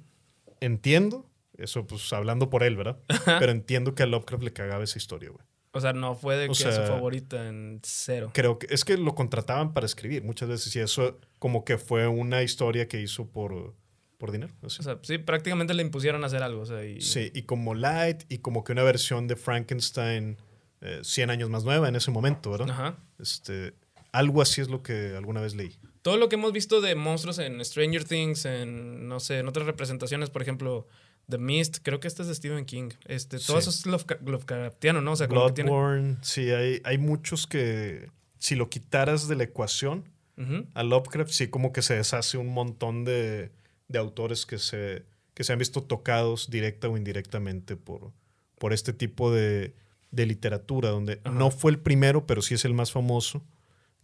entiendo, eso pues hablando por él, ¿verdad? Pero entiendo que a Lovecraft le cagaba esa historia, güey. O sea, no fue de O que sea- su favorita en cero. Creo que es que lo contrataban para escribir muchas veces y eso como que fue una historia que hizo por, por dinero. así. O sea, sí, prácticamente le impusieron a hacer algo. O sea, y... Sí, y como Light y como que una versión de Frankenstein eh, 100 años más nueva en ese momento, ¿verdad? Ajá. Este, algo así es lo que alguna vez leí. Todo lo que hemos visto de monstruos en Stranger Things, en, no sé, en otras representaciones, por ejemplo, The Mist, creo que este es de Stephen King. Este, todo Sí. eso es Lovecra- Lovecraftiano, ¿no? O sea, como que tiene... Bloodborne, sí, hay, hay muchos que si lo quitaras de la ecuación a Lovecraft, sí como que se deshace un montón de, de autores que se, que se han visto tocados directa o indirectamente por, por este tipo de, de literatura, donde Ajá. no fue el primero, pero sí es el más famoso,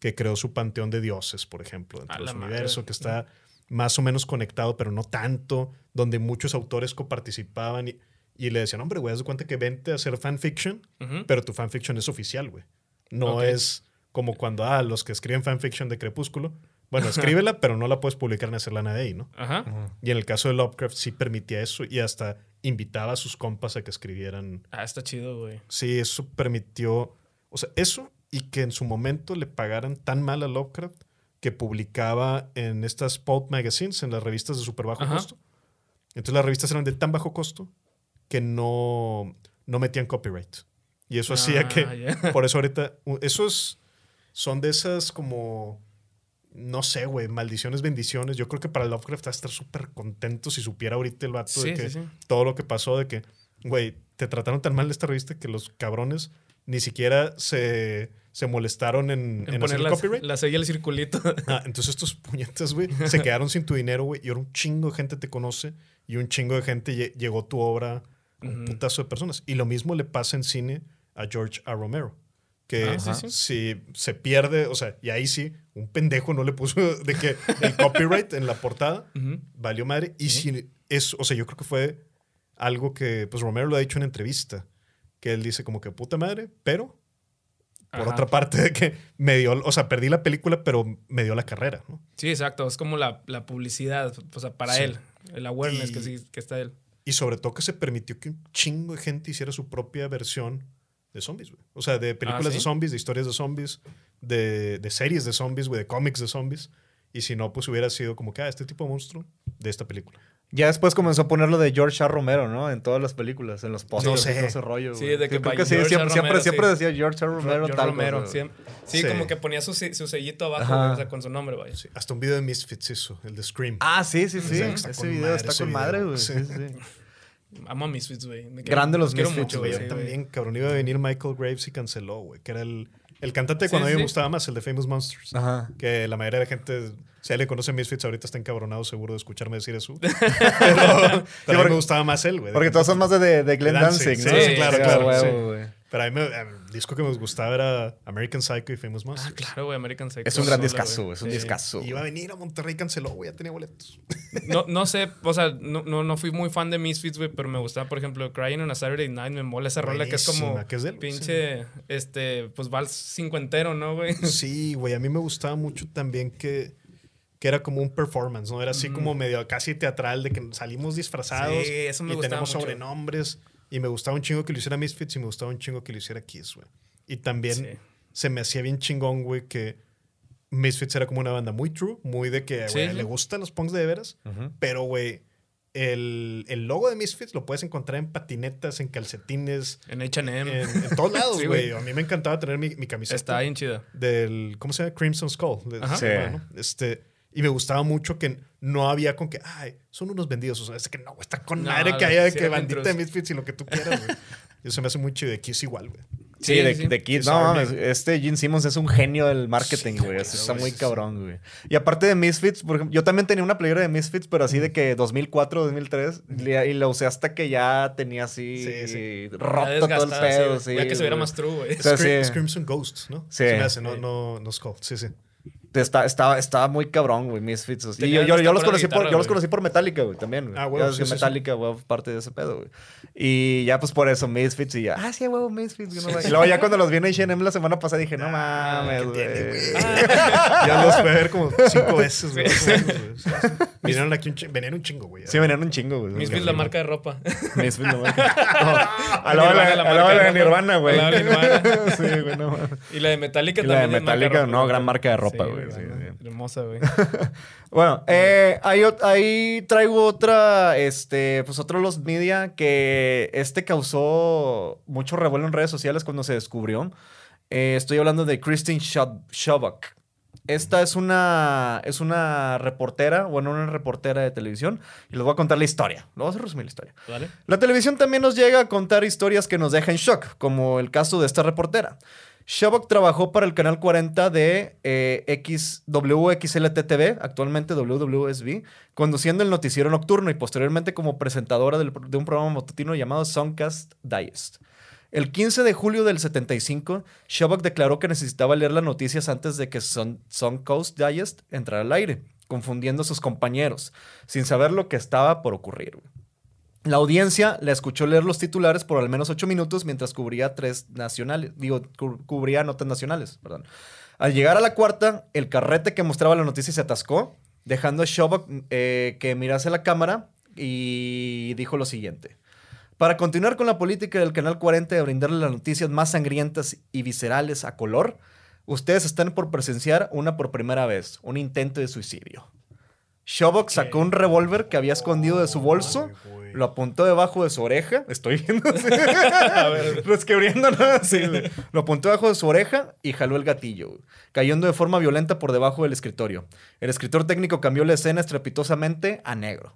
que creó su panteón de dioses, por ejemplo, dentro A de la su madre. universo, que está más o menos conectado, pero no tanto, donde muchos autores coparticipaban y, y le decían, hombre, güey, haz de cuenta que vente a hacer fanfiction, pero tu fanfiction es oficial, güey. No es como cuando, ah, los que escriben fanfiction de Crepúsculo, bueno, escríbela, pero no la puedes publicar ni hacer lana de ahí, ¿no? Ajá. Y en el caso de Lovecraft sí permitía eso y hasta invitaba a sus compas a que escribieran. Ah, está chido, güey. Sí, eso permitió, o sea, eso y que en su momento le pagaran tan mal a Lovecraft que publicaba en estas pulp magazines, en las revistas de súper bajo Ajá. costo. Entonces las revistas eran de tan bajo costo que no, no metían copyright. Y eso hacía Ah, que, ya. por eso ahorita, esos son de esas como, no sé, güey, maldiciones, bendiciones. Yo creo que para Lovecraft va a estar súper contento si supiera ahorita el vato de que sí, sí. todo lo que pasó, de que, güey, te trataron tan mal esta revista que los cabrones ni siquiera se, se molestaron en, En en hacer poner el la, copyright. la seguía el circulito. Ah, entonces estos puñetas, güey, se quedaron sin tu dinero, güey, y ahora un chingo de gente te conoce y un chingo de gente lle- llegó tu obra a un putazo de personas. Y lo mismo le pasa en cine a George A. Romero. Que Ah, sí, sí. si se pierde, o sea, y ahí sí, un pendejo no le puso de que el copyright en la portada valió madre. Y si es, o sea, yo creo que fue algo que, pues Romero lo ha dicho en entrevista, que él dice como que puta madre, pero por Ajá. otra parte de que me dio, o sea, perdí la película, pero me dio la carrera, ¿no? Sí, exacto. Es como la, la publicidad, o sea, para Sí. él. El awareness Y- que, sí, que está él. Y sobre todo que se permitió que un chingo de gente hiciera su propia versión de zombies, güey. O sea, de películas ¿sí? de zombies, de historias de zombies, de, de series de zombies, güey, de cómics de zombies. Y si no, pues hubiera sido como que, ah, este tipo de monstruo de esta película. Ya después comenzó a poner lo de George A. Romero, ¿no? En todas las películas, en los posters, No sé. ese rollo. Sí, de que Yo creo que sí, siempre, siempre, Romero, siempre sí. decía George A. Romero, George tal Romero. cosa. sí. Sí, Sí. como que ponía su, su sellito abajo, o sea, con su nombre, vaya. Sí, hasta un video de Misfits hizo, el de Scream. Ah, sí, sí, sí. Ese con video madre está con madre, güey. sí. Sí, sí. Amo a Misfits, güey. Grande los Misfits, sí, güey. también, cabrón, iba a venir Michael Graves y canceló, güey, que era el, el cantante Sí, cuando a mí sí. me gustaba más, el de Famous Monsters. Ajá. Que la mayoría de la gente, si alguien conoce Misfits, ahorita está encabronado seguro de escucharme decir eso. Pero, pero a mí porque- me gustaba más él, güey. Porque todos son más de, de, Glenn De sí, ¿no? sí, claro, claro, huevo. Pero a mí me- el disco que me gustaba era American Psycho y Famous Ah, Monsters. claro, güey, American Psycho. Es un gran discazo. Es un Sí. discazo. Iba a venir a Monterrey, canceló, güey, ya tenía boletos. No, no sé, o sea, no, no, no fui muy fan de Misfits, güey, pero me gustaba, por ejemplo, Crying on a Saturday Night, me mola esa rola que es como que es de él, güey, pinche, este, pues vals cincuentero, ¿no, güey? Sí, güey, a mí me gustaba mucho también que, que era como un performance, ¿no? Era así como medio casi teatral de que salimos disfrazados Sí, eso me y tenemos mucho. sobrenombres. Y me gustaba un chingo que lo hiciera Misfits y me gustaba un chingo que lo hiciera Kiss, güey. Y también Sí. se me hacía bien chingón, güey, que Misfits era como una banda muy true, muy de que, Sí, güey, sí. le gustan los punks de veras. Pero, güey, el, el logo de Misfits lo puedes encontrar en patinetas, en calcetines, En H&M. en, en todos lados, güey. a mí me encantaba tener mi, mi camiseta Está bien chida. del, ¿cómo se llama? Crimson Skull. de- Ajá. Este, y me gustaba mucho que no había con que, ay, son unos vendidos. O sea, es que no, está con No, madre que haya de que bandita de Misfits y lo que tú quieras, güey. Eso me hace muy chido. De Kiss igual, güey. Sí, Sí, de, sí. de Kids. Sí, No, mames, este Gene Simmons es un genio del marketing, Sí, güey. Eso está güey, muy cabrón, güey. Y aparte de Misfits, por ejemplo, yo también tenía una playera de Misfits, pero así de que 2004, 2003, y la usé hasta que ya tenía así Sí, sí. Ya roto todo el pedo. sí, Sí, Ya que se viera más true, güey. O sea, Scream- sí. Crimson Ghosts, ¿no? Sí. Se me hace, no, no, no Skull. Sí, sí. Está, estaba, estaba muy cabrón, güey, Misfits. Y yo, yo, hasta yo los conocí por, yo los güey. conocí por Metallica, güey, también. güey. Ah, sí, sí, sí. Metallica, güey, parte de ese pedo, güey. Y ya, pues por eso, Misfits y ya. Ah, sí, huevo, Misfits. güey, no mames. y luego ya cuando los vi en H&M la semana pasada dije, no mames, ¿qué tiene, güey. Ya los fui a ver como cinco veces, güey. güey. Vinieron aquí un chingo, venían un chingo, güey. Sí, venían un chingo, güey. Misfits la marca de ropa. Misfits la marca. De la- Nirvana, la marca de la. Nirvana, güey. Al lado de Nirvana. Sí, güey, no mames. Y la de Metallica Y la de también. Metallica, no, güey. gran marca de ropa, Sí, güey, sí, no, sí. Hermosa, güey. Bueno, eh, ahí, traigo otra, este, pues otro Los Media que este causó mucho revuelo en redes sociales cuando se descubrió. Eh, estoy hablando de Christine Schaubach. Esta es una, es una reportera, bueno, una reportera de televisión, y les voy a contar la historia. Lo voy a resumir la historia. ¿Vale? La televisión también nos llega a contar historias que nos dejan shock, como el caso de esta reportera. Shabok trabajó para el canal 40 de eh, WXLT-TV, actualmente WWSB, conduciendo el noticiero nocturno y posteriormente como presentadora del- de un programa matutino llamado Songcast Digest. El 15 de julio del 75, Shabok declaró que necesitaba leer las noticias antes de que Son- Songcast Digest entrara al aire, confundiendo a sus compañeros, sin saber lo que estaba por ocurrir. La audiencia la escuchó leer los titulares por al menos ocho minutos mientras cubría tres nacionales, digo, cu- cubría notas nacionales, perdón. Al llegar a la cuarta, el carrete que mostraba la noticia se atascó, dejando a Shobok eh, que mirase la cámara y dijo lo siguiente. Para continuar con la política del Canal 40 de brindarle las noticias más sangrientas y viscerales a color, ustedes están por presenciar una por primera vez, un intento de suicidio. Shobok sacó un revólver que había escondido de su bolso, güey. lo apuntó debajo de su oreja. Estoy viendo así. Resquebriendo, ¿no? Lo apuntó debajo de su oreja y jaló el gatillo, güey, cayendo de forma violenta por debajo del escritorio. El escritor técnico cambió la escena estrepitosamente a negro.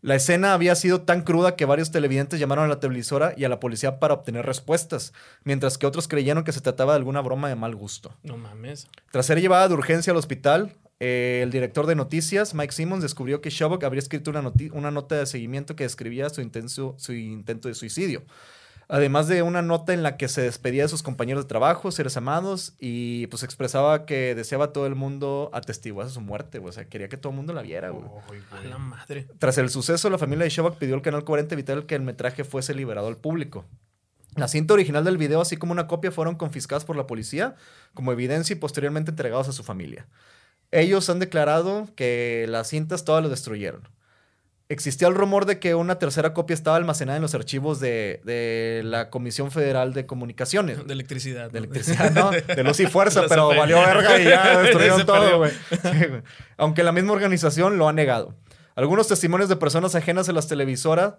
La escena había sido tan cruda que varios televidentes llamaron a la televisora y a la policía para obtener respuestas, mientras que otros creyeron que se trataba de alguna broma de mal gusto. No mames. Tras ser llevada de urgencia al hospital, eh, el director de noticias, Mike Simmons, descubrió que Shabok habría escrito una, nota de seguimiento que describía su, intenso- su intento de suicidio. Además de una nota en la que se despedía de sus compañeros de trabajo, seres amados, y pues expresaba que deseaba a todo el mundo atestiguase su muerte, güey. O sea, quería que todo el mundo la viera, güey. Ay, A güey. la madre. Tras el suceso, la familia de Shabak pidió al Canal 40 evitar que el metraje fuese liberado al público. La cinta original del video, así como una copia, fueron confiscadas por la policía como evidencia y posteriormente entregados a su familia. Ellos han declarado que las cintas todas lo destruyeron. Existía el rumor de que una tercera copia estaba almacenada en los archivos de, de la Comisión Federal de Comunicaciones. De electricidad. De electricidad, ¿no? De luz y fuerza, pero valió verga y ya destruyeron todo, güey. Aunque la misma organización lo ha negado. Algunos testimonios de personas ajenas a las televisoras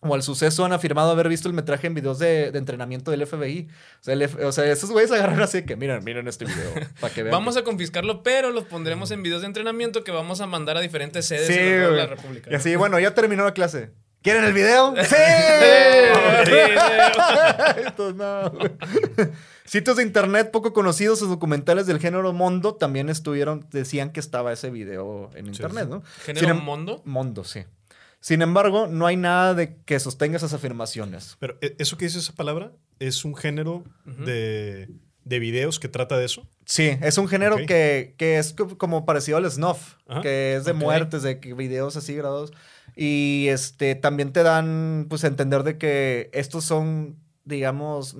o al suceso han afirmado haber visto el metraje en videos de, de entrenamiento del FBI. O sea, el F- o sea, esos güeyes agarran así de que, miren, miren este video, para que vean. Vamos a confiscarlo, pero los pondremos en videos de entrenamiento que vamos a mandar a diferentes sedes Sí, en la, República. Y así, bueno, ya terminó la clase. ¿Quieren el video? ¡Sí! Estos no. Sitios de internet poco conocidos o documentales del género Mondo también estuvieron, decían que estaba ese video en internet, sí. ¿no? ¿Género Sin em- Mondo? Mondo, sí. Sin embargo, no hay nada de que sostenga esas afirmaciones. Pero eh, eso que dice esa palabra es un género de, de videos que trata de eso. Sí, es un género que, que es co- como parecido al snuff, Ajá, que es de muertes, de que videos así grabados. Y este también te dan pues a entender de que estos son, digamos,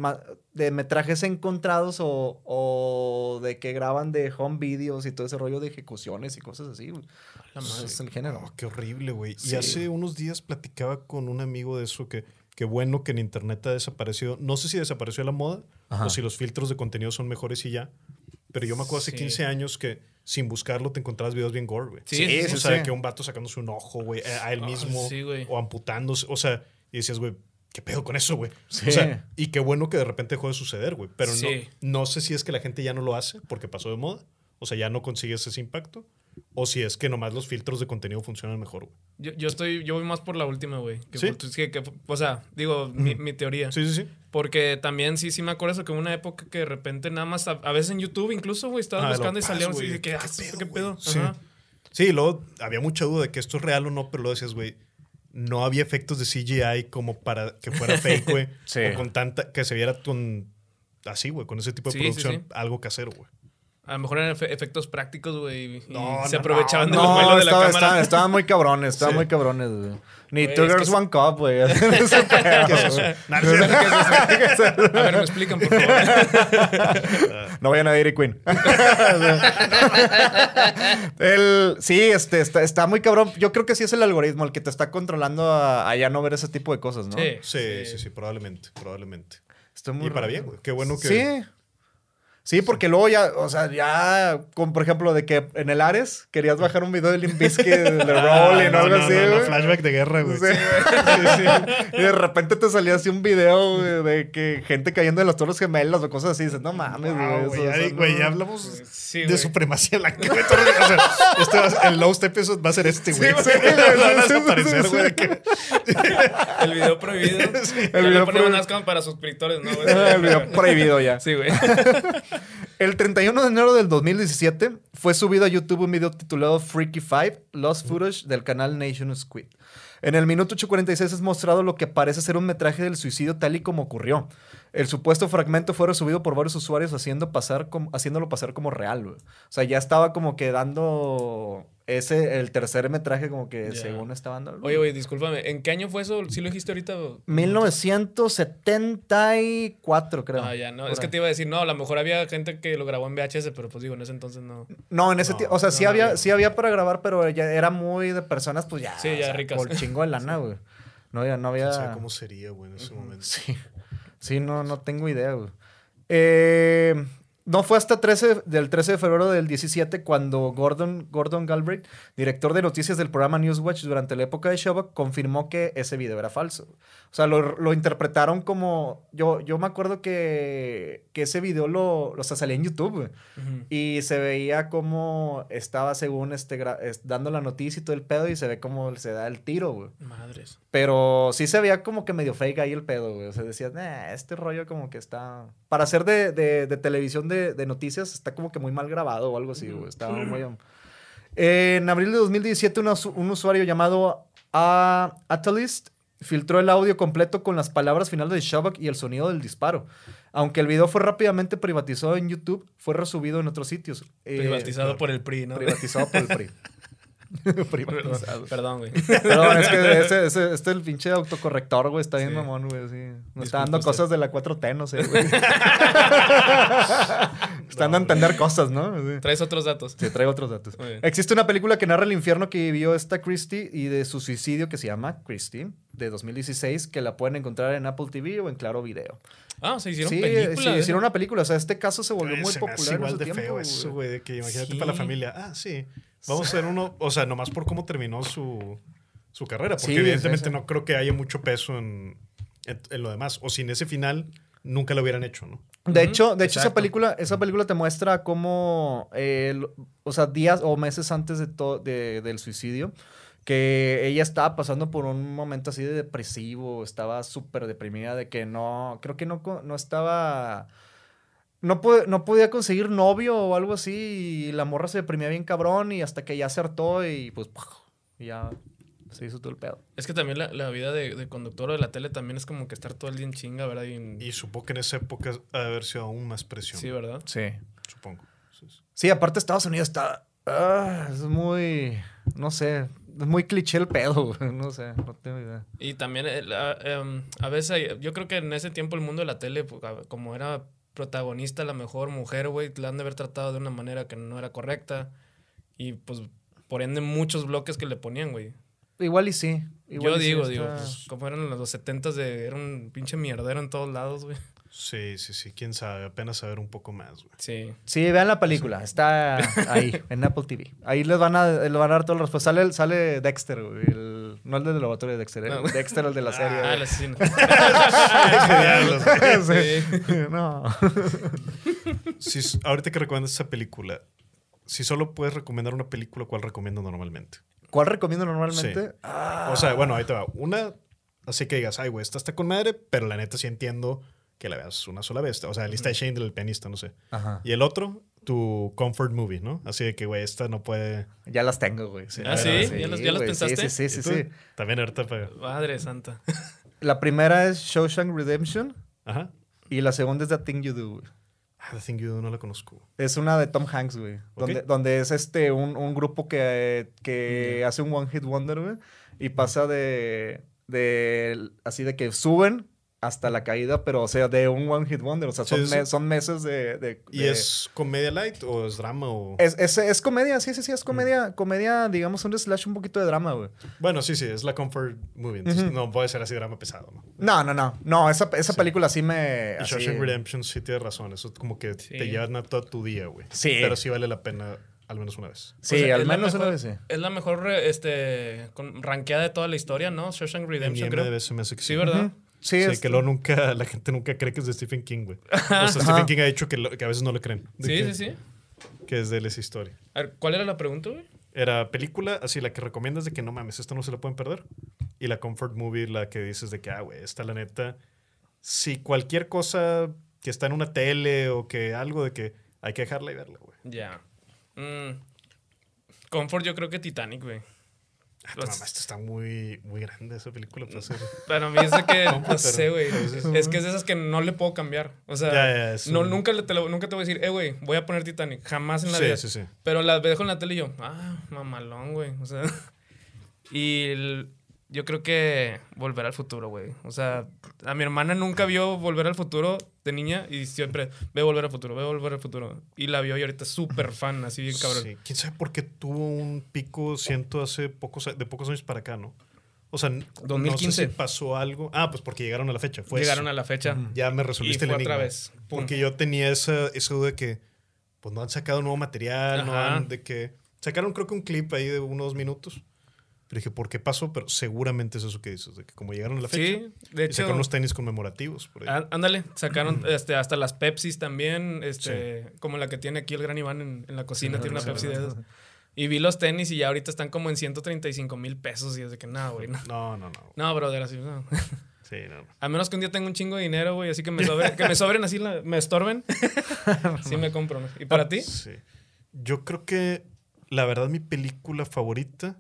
de metrajes encontrados o, o de que graban de home videos y todo ese rollo de ejecuciones y cosas así. La es el género. Oh, qué horrible, güey. Sí. Y hace unos días platicaba con un amigo de eso que qué bueno que en internet ha desaparecido. No sé si desapareció la moda Ajá. o si los filtros de contenido son mejores y ya. Pero yo me acuerdo hace Sí. 15 años que sin buscarlo te encontrabas videos bien gore, güey. Sí, sí, o sí, sea, sí. que un vato sacándose un ojo, güey, a a él Ah, mismo. sí, güey. o amputándose. O sea, y decías, güey, ¿qué pedo con eso, güey? Sí. O sea, y qué bueno que de repente dejó de suceder, güey. Pero Sí. no, no sé si es que la gente ya no lo hace porque pasó de moda. O sea, ya no consigues ese impacto. O si es que nomás los filtros de contenido funcionan mejor, güey. Yo, yo estoy, yo voy más por la última, güey. ¿Sí? por- que- que- o sea, digo, mi, mi teoría. Sí, sí, sí. Porque también sí, sí me acuerdo eso que hubo una época que de repente nada más, a, a veces en YouTube incluso, güey, estabas Ah, lo buscando y salían así de que, ¿Qué ah, pedo, ¿qué pedo? Sí. Ajá. Sí, luego había mucha duda de que esto es real o no, pero luego decías, güey, no había efectos de CGI como para que fuera fake, güey. Sí. O con tanta, que se viera con, así, güey, con ese tipo de Sí, sí, producción, sí. algo casero, güey. A lo mejor eran efe- efectos prácticos, güey. No, se no, aprovechaban del No, vuelo de la estaba, cámara. estaba- estaban muy cabrones, estaban Sí. muy cabrones, güey. Ni Two es que Girls. One Cup, güey. A ver, me explican, por favor. No vayan a Dairy Queen. el, sí, este, está, está muy cabrón. Yo creo que sí es el algoritmo el que te está controlando a, a ya no ver ese tipo de cosas, ¿no? Sí. Sí, sí, sí, probablemente, probablemente. Está muy Y para bien, güey. Qué bueno que... Sí. Sí, porque luego ya, o sea, ya, como por ejemplo, de que en el Ares querías bajar un video de Limp Bizkit, de Ah, Rolling o no, algo no, así, no, güey. flashback de guerra, güey. Sí. Sí, sí. Y de repente te salía así un video güey, de que gente cayendo de las torres gemelas o cosas así. Dices, no mames, Wow, güey. eso- ya, eso güey, no- ya hablamos Sí, de güey. supremacía blanca. güey, todo- o sea, este va a ser- el lowest episode va a ser este, güey. Sí, güey, van a Sí, sí, desaparecer, sí, güey. sí. de que- El video prohibido. El video ponemos prohibido. para suscriptores, ¿no? güey? El video prohibido ya. Sí, güey. El 31 de enero del 2017 fue subido a YouTube un video titulado Freaky Five, Lost Footage del canal Nation Squid. En el minuto 8.46 es mostrado lo que parece ser un metraje del suicidio tal y como ocurrió. El supuesto fragmento fue resubido por varios usuarios haciendo pasar como- haciéndolo pasar como real. güey. O sea, ya estaba como que dando ese, el tercer metraje como que según estaba dando. Oye, güey, discúlpame. ¿En qué año fue eso? ¿Sí lo dijiste ahorita? 1974, creo. Ah, ya, no. Por Es que te iba a decir, no, a lo mejor había gente que lo grabó en VHS, pero pues digo, en ese entonces no. No, en ese No, tiempo, o sea, sí, no, había, había. sí había para grabar, pero ya era muy de personas, pues ya. Sí, ya o sea, ricas. Por chingo de lana, güey. No, ya no ¿Quién sabe había. cómo sería, güey, en ese momento? Sí. Sí, no, no tengo idea. Eh, no fue hasta 13, del 13 de febrero del 17 cuando Gordon, Gordon Galbraith, director de noticias del programa Newswatch durante la época de Shabak, confirmó que ese video era falso. O sea, lo, lo interpretaron como... Yo, yo me acuerdo que, que ese video lo, lo o sea, salía en YouTube, güey. Ujú. Y se veía como estaba según este dando la noticia y todo el pedo y se ve como se da el tiro, güey. Madres. Pero sí se veía como que medio fake ahí el pedo, güey. O sea, decías, "Nah, este rollo como que está... Para ser de, de- de televisión de, de noticias está como que muy mal grabado o algo así, güey. Estaba muy... En abril de 2017 un, usu- un usuario llamado a Atalist filtró el audio completo con las palabras finales de Shabak y el sonido del disparo. Aunque el video fue rápidamente privatizado en YouTube, fue resubido en otros sitios. Eh, Privatizado por el PRI, ¿no? Privatizado por el PRI. privatizado. Perdón, güey. Perdón, es que ese, ese, este el pinche autocorrector, güey, está bien Sí. mamón, güey, sí. Nos está dando usted. cosas de la 4T, no sé, güey. está dando a entender cosas, ¿no? Sí. Traes otros datos. Sí, traigo otros datos. Existe una película que narra el infierno que vivió esta Christie y de su suicidio que se llama Christie, de 2016, que la pueden encontrar en Apple TV o en Claro Video. Ah, se hicieron sí, películas. sí, ¿eh? hicieron una película. O sea, este caso se volvió Güey, muy se popular en igual su de tiempo. feo eso, güey, de que imagínate para la familia. Ah, sí. Vamos a hacer uno, o sea, nomás por cómo terminó su, su carrera, porque Sí, evidentemente sí, sí. no creo que haya mucho peso en, en, en lo demás. O sin ese final, nunca lo hubieran hecho, ¿no? De hecho, de hecho esa película, esa película te muestra cómo, eh, lo- o sea, días o meses antes de de- del suicidio, que ella estaba pasando por un momento así de depresivo, estaba súper deprimida de que no, creo que no, no estaba, no, no podía conseguir novio o algo así y la morra se deprimía bien cabrón y hasta que ya acertó y pues y ya se hizo todo el pedo. Es que también la, la vida de, de conductor de la tele también es como que estar todo el día en chinga, ¿verdad? Y- Y supongo que en esa época ha de haber sido aún más presión. sí, ¿verdad? Sí. Supongo. Sí, sí. Sí, aparte Estados Unidos está. ah, es muy. No sé. Es muy cliché el pedo, güey. No sé. No tengo idea. Y también eh, la- em, a veces yo creo que en ese tiempo el mundo de la tele, pues, a- como era protagonista, la mejor mujer, güey, la han de haber tratado de una manera que no era correcta. Y pues por ende muchos bloques que le ponían, güey. Igual y sí. Igual Yo y sí digo, está- digo, pues, como eran los 70 de era un pinche mierdero en todos lados, güey. Sí, sí, sí. Quién sabe. Apenas saber un poco más, güey. Sí. Sí, vean la película. Está ahí, en Apple TV. Ahí les van a, les van a dar todas las respuestas. Sale, sale Dexter, güey. el- no el del laboratorio de Dexter. el No. Dexter, el de la serie. Ah, el asesino. Sí. No. Si, ahorita que recomiendas esa película, si solo puedes recomendar una película, ¿cuál recomiendo normalmente? ¿Cuál recomiendo normalmente? Sí. Ah, O sea, bueno, ahí te va. Una, así que digas, ay, güey, esta está con madre, pero la neta sí entiendo que la veas una sola vez. O sea, lista de Shane del pianista, no sé. Ajá. Y el otro, tu comfort movie, ¿no? Así de que, güey, esta no puede. Ya las tengo, güey. Sí, Ah, ¿sí? verdad, ¿Ya las- ya las. Sí, pensaste? Sí, sí, sí, ¿Y tú? sí. También ahorita para. Madre santa. La primera es Shawshank Redemption Ajá. y la segunda es The Thing You Do. güey. Ah, The Thing You Do no la conozco. Es una de Tom Hanks, güey. Donde, donde es este un, un grupo que, que hace un One Hit Wonder, güey. Y pasa de, de. Así de que suben hasta la caída, pero o sea, de un One Hit Wonder. O sea, son, sí. me- son meses de. de- ¿Y de- es comedia light o es drama o...? Es, es, es comedia, sí, sí, sí, es comedia, comedia, digamos, un slash un poquito de drama, güey. Bueno, sí, sí, es la comfort movie. entonces. No puede ser así drama pesado, ¿no? No, no, no. No, esa, esa Sí. película sí me. Y así- Shawshank Redemption sí tienes razón. Eso es como que Sí. te llevan a todo tu día, güey. Sí. Pero sí vale la pena al menos una vez. Sí, O sea, al menos una vez sí. Es la mejor este, con, ranqueada de toda la historia, ¿no? Shawshank Redemption, creo. IMDb se me hace que Sí, ¿verdad? Sí, Sí, es- que luego nunca, la gente nunca cree que es de Stephen King, güey. O sea, Stephen King ha dicho que, lo- que a veces no le creen. Sí, que, sí, sí. Que es de él esa historia. A ver, ¿cuál era la pregunta, güey? Era película, así la que recomiendas de que no mames, esta no se la pueden perder. Y la comfort movie, la que dices de que, ah, güey, esta la neta. Si cualquier cosa que está en una tele o que algo de que hay que dejarla y verla, güey. Ya. Mm. Comfort, yo creo que Titanic, güey. Ah, tu Los- mamá, esta está muy, muy grande esa película para. Para mí es de que, no sé, güey. sí, sí. Es que es de esas que no le puedo cambiar. O sea, Ya, ya, es no, un- nunca, te lo- nunca te voy a decir, eh, güey, voy a poner Titanic. Jamás en la vida. Sí, sí, sí. Pero la dejo en la tele y yo, ah, mamalón, güey. O sea, y el- yo creo que Volver al Futuro, güey. O sea, a mi hermana nunca vio Volver al Futuro de niña y siempre ve Volver al Futuro, ve Volver al Futuro. Y la vio y ahorita es súper fan, así bien cabrón. Sí. ¿Quién sabe por qué tuvo un pico, siento, hace pocos, de pocos años para acá, no? O sea, n- no 2015. sé si pasó algo. Ah, pues porque llegaron a la fecha. Fue Llegaron eso. a la fecha. Ya me Y resolviste fue el enigma. otra vez. Pum. Porque yo tenía esa, esa duda de que pues no han sacado nuevo material, no Ajá. han de que sacaron creo que un clip ahí de unos minutos. Pero dije, ¿por qué pasó? Pero seguramente es eso que dices, de que como llegaron a la fecha, Sí, de y hecho. sacaron unos tenis conmemorativos. Por ahí. Ándale, sacaron este, hasta las Pepsis también, este, como la que tiene aquí el gran Iván en, en la cocina, tiene una sí, Pepsi sí. de esas. Y vi los tenis y ya ahorita están como en 135 mil pesos y es de que, no, güey, no. No, no, no. No, brother, así, no. Sí, no. no. A menos que un día tenga un chingo de dinero, güey, así que me sobren, que me sobren así, la- me estorben. sí me compro. ¿no? ¿Y para ti? Sí. Yo creo que la verdad mi película favorita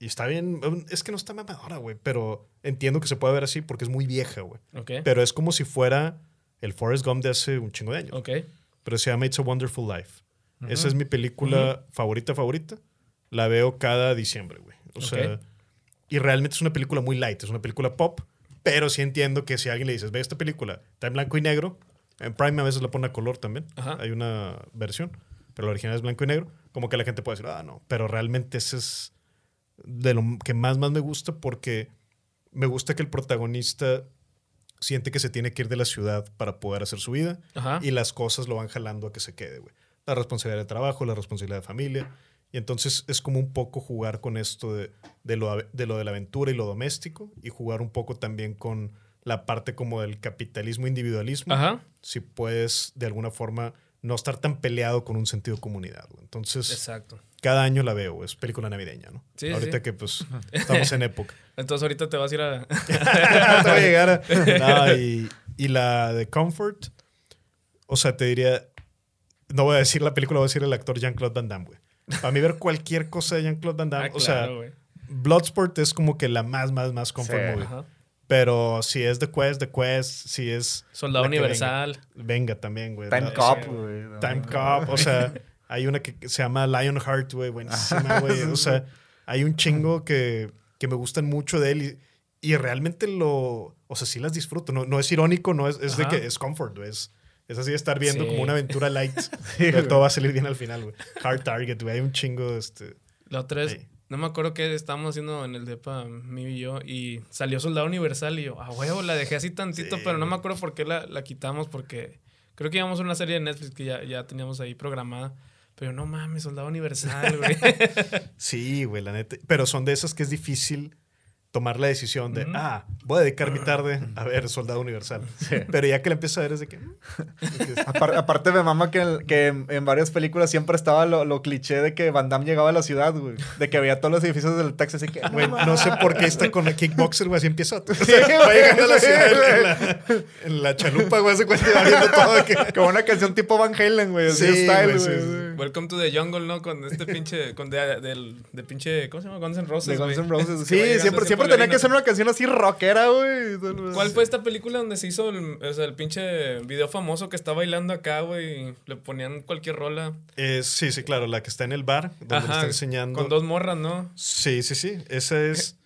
y está bien, es que no está mamadora, güey, pero entiendo que se puede ver así porque es muy vieja, güey. Ok. Pero es como si fuera el Forrest Gump de hace un chingo de años. Ok. Pero se llama It's a Wonderful Life. Esa es mi película favorita, favorita. La veo cada diciembre, güey. O sea, Ok. y realmente es una película muy light, es una película pop, pero sí entiendo que si a alguien le dices, ve esta película, está en blanco y negro, en Prime a veces la pone a color también, Ajá. hay una versión, pero la original es blanco y negro, como que la gente puede decir, ah, no, pero realmente ese es de lo que más, más me gusta porque me gusta que el protagonista siente que se tiene que ir de la ciudad para poder hacer su vida Ajá. y las cosas lo van jalando a que se quede, güey. La responsabilidad de trabajo, la responsabilidad de familia. Y entonces es como un poco jugar con esto de, de lo, de lo de la aventura y lo doméstico y jugar un poco también con la parte como del capitalismo individualismo. Ajá. Si puedes de alguna forma no estar tan peleado con un sentido de comunidad. güey. Entonces, Exacto. cada año la veo, es película navideña, ¿no? Sí, Ahorita sí. que pues estamos en época. Entonces ahorita te vas a ir a... Te va a llegar a- No, y, y la de Comfort, o sea, te diría, no voy a decir la película, voy a decir el actor Jean-Claude Van Damme, güey. Para mí ver cualquier cosa de Jean-Claude Van Damme, Ah, o sea, güey. Bloodsport es como que la más, más, más comfort Sí. movie. Ajá. Pero si es The Quest, The Quest, si es... Soldado Universal. Venga, venga también, güey. Time Cop, sí. güey. no, Time no. Cop, o sea, hay una que se llama Lionheart, güey, buenísima, güey. O sea, hay un chingo que, que me gustan mucho de él y, y realmente lo, o sea, sí las disfruto. No, no es irónico, no es, es de que es comfort, güey. Es, es así de estar viendo Sí. como una aventura light, pero todo va a salir bien al final, güey. Hard Target, güey. Hay un chingo, este... La otra es, Sí. No me acuerdo qué estábamos haciendo en el depa, mi y yo, y salió Soldado Universal y yo, ah, huevo, la dejé así tantito, Sí, pero no me acuerdo por qué la, la quitamos, porque creo que íbamos a una serie de Netflix que ya, ya teníamos ahí programada, pero no mames, Soldado Universal, güey. Sí, güey, la neta. Pero son de esas que es difícil tomar la decisión de, ah, voy a dedicar mi tarde a ver Soldado Universal. Pero ya que la empiezas a ver es de que... mm, aparte me mama que, que en, en varias películas siempre estaba lo, lo cliché de que Van Damme llegaba a la ciudad, güey. De que veía todos los edificios del taxi así que... Güey, no sé por qué está con la kickboxer, güey, así empieza. O sea, Sí, va llegando a la ciudad en la, en la chalupa, güey, se cuenta y va viendo todo. que- Como una canción tipo Van Halen, güey. Así Sí, style, güey, güey. sí, sí. Welcome to the Jungle, ¿no? Con este pinche. Con de, del, de pinche. ¿Cómo se llama? Guns N' Roses. De Guns. N' Roses. Sí, siempre, así siempre tenía que ser una canción así rockera, güey. ¿Cuál fue esta película donde se hizo el, o sea, el pinche video famoso que está bailando acá, güey? y Le ponían cualquier rola. Eh, sí, sí, claro, la que está en el bar, donde le está enseñando. Con dos morras, ¿no? Sí, sí, sí. Esa es.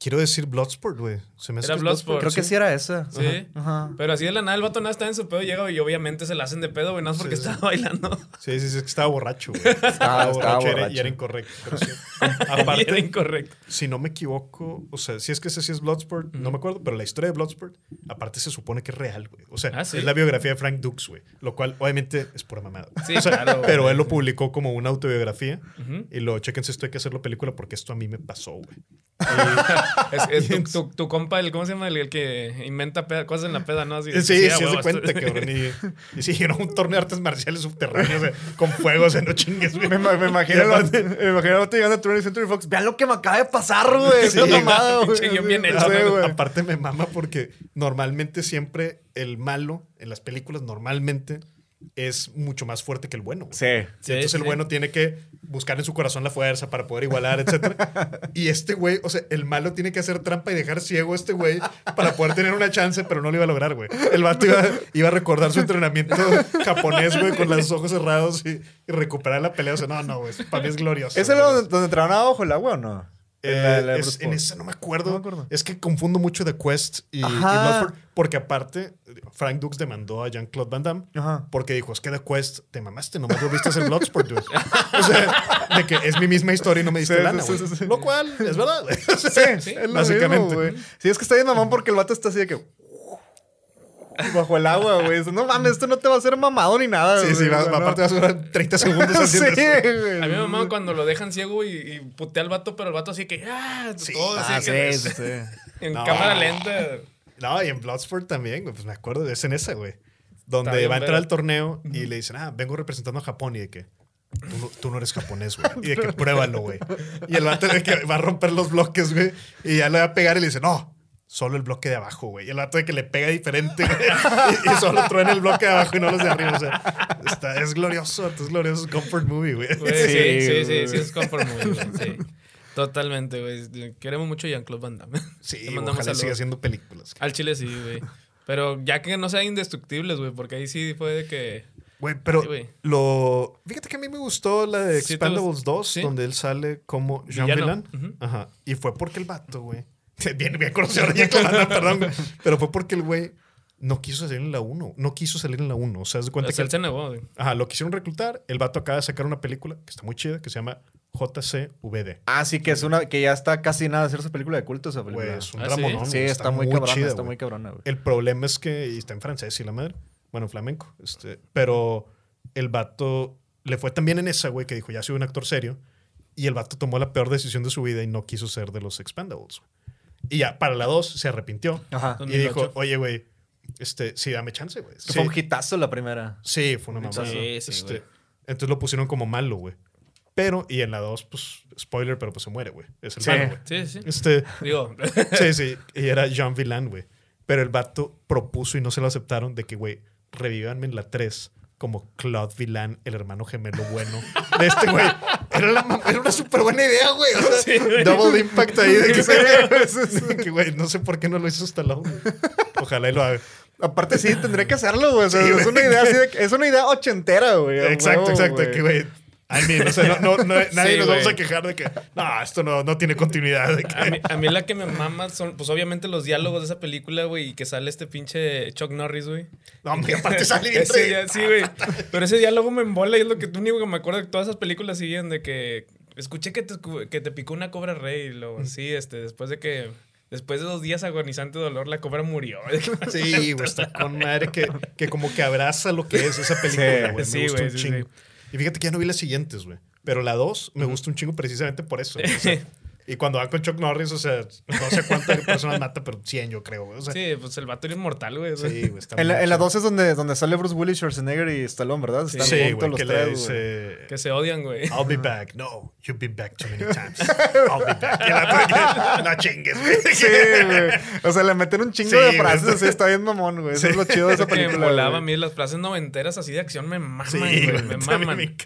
Quiero decir Bloodsport, güey. Se me hace Era que es Bloodsport. Creo que sí era esa. Sí. Ajá. Pero así de la nada el vato nada está en su pedo, llega y obviamente se la hacen de pedo, güey, nada más porque Sí, sí. estaba bailando. Sí, sí, sí, es que estaba borracho, güey. Estaba, estaba borracho, y era- borracho. y era incorrecto. Pero sí. Y era Aparte, incorrecto. si no me equivoco, o sea, si es que ese sí es Bloodsport, no me acuerdo, pero la historia de Bloodsport, aparte se supone que es real, güey. O sea, Ah, ¿sí? es la biografía de Frank Dukes, güey. Lo cual, obviamente, es pura mamada. Sí, O sea, claro, Pero güey. él lo publicó como una autobiografía. Ujú. Y lo, chéquense, esto hay que hacerlo película porque esto a mí me pasó, güey. Es, es tu, tu- tu compa, el, ¿cómo se llama? El, el que inventa peda- cosas en la peda, ¿no? Así, Sí, sí, se huevo, cuenta, cabrón. Y, y sí, era un torneo de artes marciales subterráneos eh, con fuego, o sea, no chingues, güey. Me, me imagino aparte- vato- me imagino llegando a 20th Century Fox. Vean lo que me acaba de pasar, güey. Sí, pinche güey. bien hecho, güey. Aparte me mama porque normalmente siempre el malo en las películas normalmente es mucho más fuerte que el bueno. Sí. Sí, Entonces el sí. bueno tiene que buscar en su corazón la fuerza para poder igualar, etcétera. y este güey, o sea, el malo tiene que hacer trampa y dejar ciego a este güey para poder tener una chance, pero no lo iba a lograr, güey. El vato iba, iba a recordar su entrenamiento japonés, güey, con los ojos cerrados y, y recuperar la pelea. O sea, no, no, güey. Para mí es glorioso. ¿Ese güey. era donde, donde entraban abajo el agua o no? Eh, En la- la de es- Bruce en Paul. esa no me acuerdo. No me acuerdo. Es que confundo mucho The Quest y, y porque aparte Frank Dux demandó a Jean-Claude Van Damme Ajá. porque dijo, es que The Quest te mamaste, nomás lo viste en Bloodsport, dude". O sea, de que es mi misma historia y no me diste Sí, lana, sí, güey. sí, sí. Lo cual es verdad, Sí, básicamente. mismo. Sí, es que está bien mamón porque el vato está así de que... Bajo el agua, güey. No mames, esto no te va a hacer mamado ni nada, Sí, güey. sí, va- no. aparte va a durar 30 segundos Sí, haciendo eso. güey. A mí me mamaba cuando lo dejan ciego y, y putea al vato, pero el vato así que. ¡Ah! Sí. todo así Ah, que- sí, sí, sí. En No. cámara lenta. No, y en Bloodsport también, güey, pues me acuerdo, es en esa, güey. Donde Está bien va a entrar verga. al torneo y le dicen, ah, vengo representando a Japón y de que tú no, tú no eres japonés, güey. Y de que pruébalo, güey. Y el vato de que va a romper los bloques, güey. Y ya le va a pegar y le dice, no, solo el bloque de abajo, güey. El vato de que le pega diferente, güey. Y, y solo truena el bloque de abajo y no los de arriba. O sea, está- es glorioso, es glorioso, es comfort movie, güey. Güey, sí, sí, sí, sí, es comfort movie, güey, sí. Totalmente, güey. Queremos mucho a Jean-Claude Van Damme. Sí, Le mandamos ojalá siga saludos. haciendo películas. Al chile sí, güey. Pero ya que no sean indestructibles, güey, porque ahí sí fue de que. Güey, pero Sí, lo. Fíjate que a mí me gustó la de Sí, Expendables gustó. 2, Sí. donde él sale como Jean Villano. Ajá. Y fue porque el vato, güey. Bien, bien conocido con Ana, perdón. güey. Pero fue porque el güey no quiso salir en la 1. No quiso salir en la 1. O sea, haz de cuenta O sea, él que. se negó, güey. Ajá, lo quisieron reclutar. El vato acaba de sacar una película que está muy chida, que se llama JCVD. Ah, sí, que es una que ya está casi nada de hacer su película de culto esa película. Güey, es un Ah, ¿sí? sí, está, muy cabrona, chida, está güey. muy cabrona, güey. El problema es que, y está en francés y la madre, bueno, en flamenco, este, pero el vato le fue también en esa, güey, que dijo, ya soy un actor serio, y el vato tomó la peor decisión de su vida y no quiso ser de los Expendables. güey. Y ya, para la 2 se arrepintió Ajá. Y dijo, 2008. oye, güey, este, sí, dame chance, güey. Sí, Fue un hitazo la primera. sí, fue una mamada. Sí, sí, Este, entonces lo pusieron como malo, güey. Pero, y en la 2, pues, spoiler, pero pues se muere, güey. Es el Sí. malo, güey. Sí, sí. Este, Digo, Sí, sí. Y era Jean Villan, güey. Pero el vato propuso y no se lo aceptaron de que, güey, revívanme en la 3 como Claude Villan, el hermano gemelo bueno de este güey. Era, la mam- era una súper buena idea, güey. O sea, Sí, güey. double impact ahí de que, de que, güey, no sé por qué no lo hizo Stallone. güey. Ojalá y lo haga. Aparte sí, tendría que hacerlo, güey. O sea, Sí, es güey. una idea así de que- es una idea ochentera, güey. Exacto, huevo, exacto. güey. Que, güey, I mean, o sea, no, no, no- nadie Sí, nos vamos a quejar de que, no, esto no, no tiene continuidad. De que, a mí, a mí la que me mama son, pues obviamente los diálogos de esa película, güey, y que sale este pinche Chuck Norris, güey. no, hombre, aparte sale bien dia- sí, güey. Pero ese diálogo me embola y es lo que tú único que me acuerdo de todas esas películas siguen de que escuché que te, que te picó una cobra rey y luego, sí, este, después de que después de dos días agonizante de dolor la cobra murió. Sí, güey, está con madre que, que como que abraza lo que es esa película, güey. Sí, güey, sí. Y fíjate que ya no vi las siguientes, güey. Pero la 2 me gusta un chingo precisamente por eso. O sea, y cuando van con Chuck Norris, o sea, no sé cuántas personas mata, pero 100 yo creo, güey. O sea, sí, Sí, pues el vato era inmortal, güey. o sea. güey, está En la, en la chido. 2 es donde, donde sale Bruce Willis, Schwarzenegger y Stallone, ¿verdad? Están Sí, juntos güey, los que güey. Que se odian, güey. I'll be back. No, you've been back too many times. I'll be back. Y el otro de que, no chingues, güey. Sí, güey. O sea, le meten un chingo Sí, de güey. frases así, está bien mamón, güey. Eso es lo chido de esa que me película. volaba a mí las frases noventeras así de acción me maman, Sí, güey. güey, Me maman.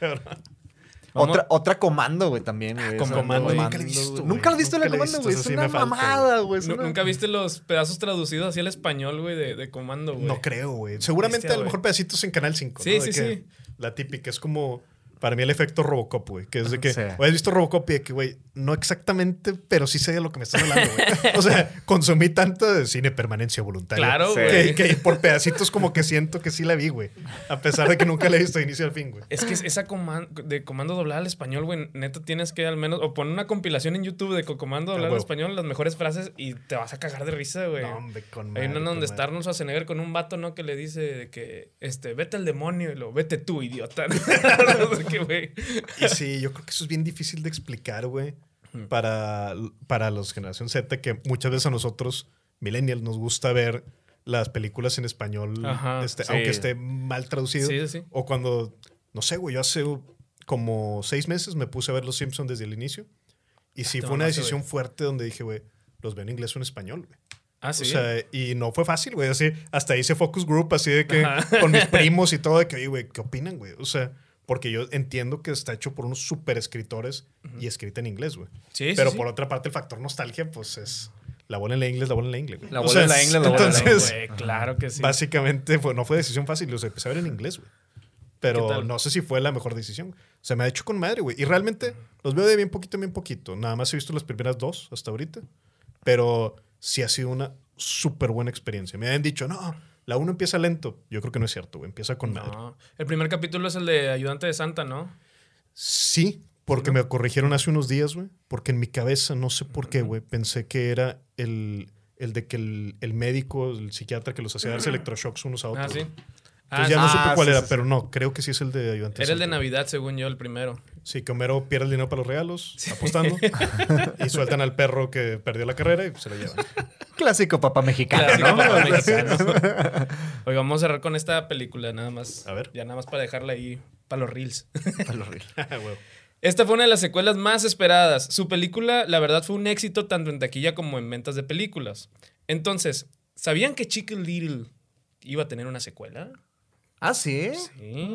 Otra, otra comando, güey, también, güey. Comando, güey. nunca la he visto. Nunca la has visto la he comando, güey. Es una mamada, güey. ¿Nunca viste los pedazos traducidos así al español, güey, de, de comando, güey? No creo, güey. Seguramente Bestia, a lo mejor pedacitos en Canal 5. Sí, ¿no? Sí, sí. La típica es como. Para mí el efecto Robocop, güey. Que es de que. Sí. güey, has visto Robocop y de que, güey, no exactamente, pero sí sé de lo que me estás hablando, güey. O sea, consumí tanto de cine permanencia voluntaria. Claro, güey. Que, que por pedacitos como que siento que sí la vi, güey. A pesar de que nunca la he visto de inicio al fin, güey. Es que esa comando de comando doblada al español, güey, neta tienes que al menos o poner una compilación en YouTube de co- comando doblada al huevo. español, las mejores frases y te vas a cagar de risa, güey. No, hombre, con Hay una donde está Arnold Schwarzenegger con un vato, ¿no? Que le dice de que, este, vete al demonio y lo, vete tú, idiota. no sé qué, güey. Y sí, yo creo que eso es bien difícil de explicar, güey, para, para los generación Z, que muchas veces a nosotros, millennials, nos gusta ver las películas en español, Ajá, este, sí. aunque esté mal traducido. Sí, sí, sí. O cuando, no sé, güey, yo hace como seis meses me puse a ver Los Simpsons desde el inicio. Y sí te fue una decisión fuerte donde dije, güey, los veo en inglés o en español, güey. Ah, sí. O sea, y no fue fácil, güey. Así, hasta hice focus group, así de que Ajá. con mis primos y todo, de que, güey, ¿qué opinan, güey? O sea, porque yo entiendo que está hecho por unos super escritores y escrita en inglés, güey. Sí, sí, Pero sí. por otra parte, el factor nostalgia, pues es la bola en la inglés, la bola en la inglés, güey. La O bola sea, en la inglés, la bola en la Entonces, Güey, claro que sí. básicamente, fue- no fue decisión fácil. Los empecé a ver en inglés, güey. ¿Qué Pero no sé si fue la mejor decisión. O sea, me ha hecho con madre, güey. Y realmente los veo de bien poquito en bien poquito. Nada más he visto las primeras dos hasta ahorita. Pero sí ha sido una súper buena experiencia. Me habían dicho, no, la uno empieza lento. Yo creo que no es cierto, güey. Empieza con madre. No. El primer capítulo es el de Ayudante de Santa, ¿no? Sí, porque me corrigieron hace unos días, güey. Porque en mi cabeza, no sé por qué, güey, pensé que era el, el de que el, el médico, el psiquiatra que los hacía darse electroshocks unos a otros. Ah, sí. Ah, Entonces ya no sí. supe Ah, cuál sí, era, sí, pero no, creo que sí es el de ayudante. Era el de Santa. Navidad, según yo, el primero. Sí, que Homero pierde el dinero para los regalos, apostando, y sueltan al perro que perdió la carrera y se lo llevan. Clásico papá mexicano, Clásico ¿no? papá mexicano. Oye, vamos a cerrar con esta película, nada más. A ver. Ya nada más para dejarla ahí para los reels. Ah, güey. Esta fue una de las secuelas más esperadas. Su película, la verdad, fue un éxito tanto en taquilla como en ventas de películas. Entonces, ¿sabían que Chicken Little iba a tener una secuela? Ah, sí. Sí.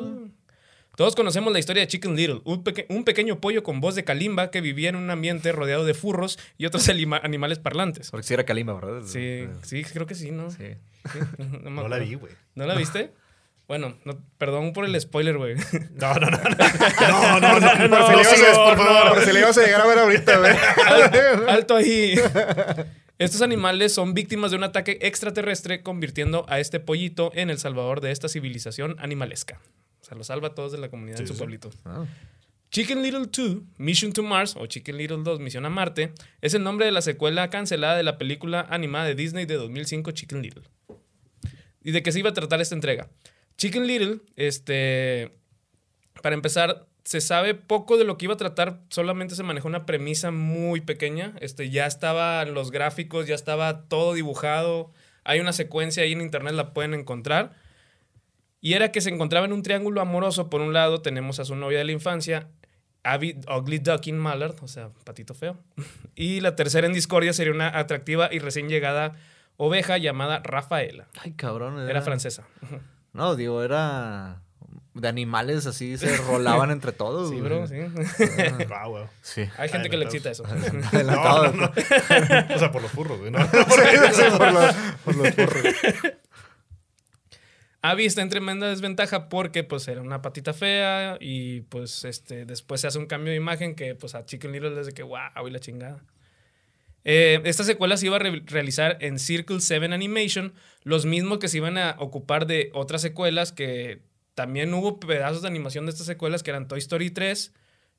Todos conocemos la historia de Chicken Little, un, peque- un pequeño pollo con voz de calimba que vivía en un ambiente rodeado de furros y otros animales parlantes. Porque sí era Kalimba, ¿verdad? Sí, sí, creo que sí, ¿no? Sí. Sí, no, la vi, güey. ¿No la viste? Bueno, no- perdón por el spoiler, güey. No, no, no. No, no, no. no, Por si no, por favor. por si le ibas a llegar a ver ahorita, güey. Alto ahí. Estos animales son víctimas de un ataque extraterrestre, convirtiendo a este pollito en el salvador de esta civilización animalesca. Sea, lo salva a todos de la comunidad en Sí, su sí. pueblito. Ah. Chicken Little 2, Mission to Mars, o Chicken Little 2, Misión a Marte, es el nombre de la secuela cancelada de la película animada de Disney de 2005, Chicken Little. ¿Y de qué se iba a tratar esta entrega? Chicken Little, este, para empezar, se sabe poco de lo que iba a tratar, solamente se manejó una premisa muy pequeña, este, ya estaban los gráficos, ya estaba todo dibujado, hay una secuencia ahí en internet, la pueden encontrar. Y era que se encontraba en un triángulo amoroso. Por un lado tenemos a su novia de la infancia, Abby Ugly Ducking Mallard, o sea, patito feo. Y la tercera en discordia sería una atractiva y recién llegada oveja llamada Rafaela. Ay, cabrón. Era francesa. No, digo, era de animales así, se rolaban entre todos. Sí, bro, sí. Wow, wow. Sí. Hay gente que le excita eso. Adelantado. No, no, no. O sea, por los furros, güey. ¿no? Sí, sí, por los, por los porros. Abby está en tremenda desventaja porque pues era una patita fea y pues este después se hace un cambio de imagen que pues a Chicken Little desde que wow y la chingada. Eh, esta secuela se iba a re- realizar en Circle 7 Animation, los mismos que se iban a ocupar de otras secuelas que también hubo pedazos de animación de estas secuelas que eran Toy Story 3,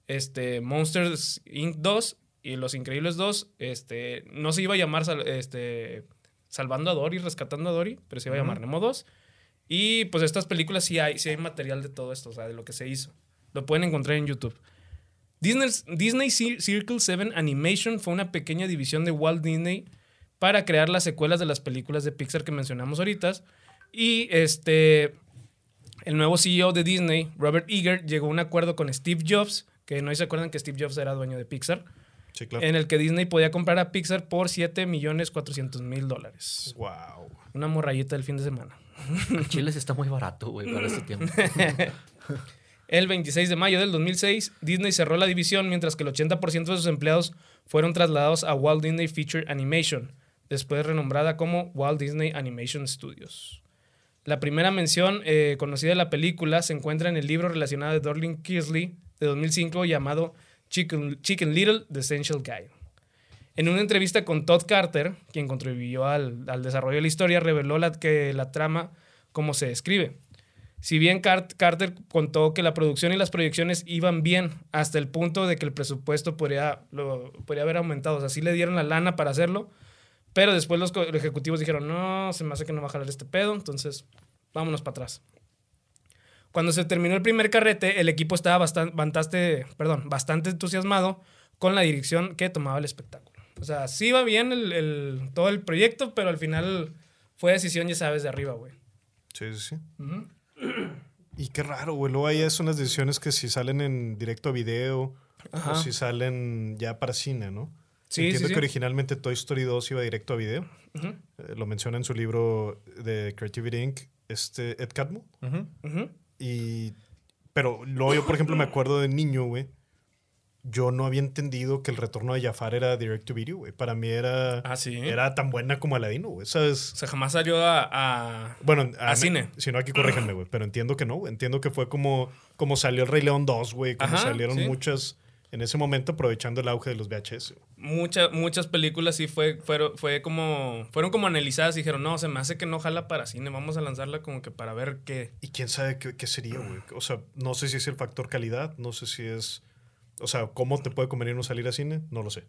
este, Monsters Inc. 2 y Los Increíbles 2. Este, no se iba a llamar sal- este, Salvando a Dory, Rescatando a Dory, pero se iba a llamar Nemo 2. Y pues estas películas sí hay, sí hay material de todo esto, o sea, de lo que se hizo. Lo pueden encontrar en YouTube. Disney, Disney Cir- Circle 7 Animation fue una pequeña división de Walt Disney para crear las secuelas de las películas de Pixar que mencionamos ahorita. Y este, el nuevo CEO de Disney, Robert Eager, llegó a un acuerdo con Steve Jobs, que no se acuerdan que Steve Jobs era dueño de Pixar, Sí, claro. en el que Disney podía comprar a Pixar por 7 millones 400 mil dólares. Wow. Una morrayita del fin de semana. Chile está muy barato, güey, para este tiempo. El 26 de mayo del 2006, Disney cerró la división mientras que el 80% de sus empleados fueron trasladados a Walt Disney Feature Animation, después renombrada como Walt Disney Animation Studios. La primera mención eh, conocida de la película se encuentra en el libro relacionado de Dorling Kearsley de 2005 llamado Chicken, Chicken Little, The Essential Guide. En una entrevista con Todd Carter, quien contribuyó al, desarrollo de la historia, reveló la, que la trama como se describe. Si bien Cart- Carter contó que la producción y las proyecciones iban bien hasta el punto de que el presupuesto podría, podría haber aumentado, o sea, sí le dieron la lana para hacerlo, pero después los ejecutivos dijeron, no, se me hace que no va a jalar este pedo, entonces vámonos para atrás. Cuando se terminó el primer carrete, el equipo estaba bastante, perdón, bastante entusiasmado con la dirección que tomaba el espectáculo. O sea, sí iba bien el, el- todo el proyecto, pero al final fue decisión, ya sabes, de arriba, güey. Sí, sí, sí. Y qué raro, güey. Luego ahí son las decisiones que si salen en directo a video Ajá. o si salen ya para cine, ¿no? Sí, Entiendo sí, que sí. originalmente Toy Story 2 iba directo a video. Eh, lo menciona en su libro de Creativity Inc., este Ed Catmull. Y... Pero luego yo, por ejemplo, me acuerdo de niño, güey. Yo no había entendido que el retorno de Jafar era direct to video, güey. Para mí era, Ah, sí. era tan buena como Aladino, güey. ¿Sabes? O sea, jamás salió a... a- Bueno, A cine. Si no, aquí corríjanme, güey. Pero entiendo que no, güey. Entiendo que fue como, como salió el Rey León 2, güey. Como Ajá, salieron sí. muchas en ese momento aprovechando el auge de los VHS. güey. mucha- muchas películas sí fue, fueron, fue como, fueron como analizadas y dijeron, no, se me hace que no jala para cine, vamos a lanzarla como que para ver qué. Y quién sabe qué, qué sería, güey. O sea, no sé si es el factor calidad, no sé si es. O sea, ¿cómo te puede convenir no salir a cine? No lo sé.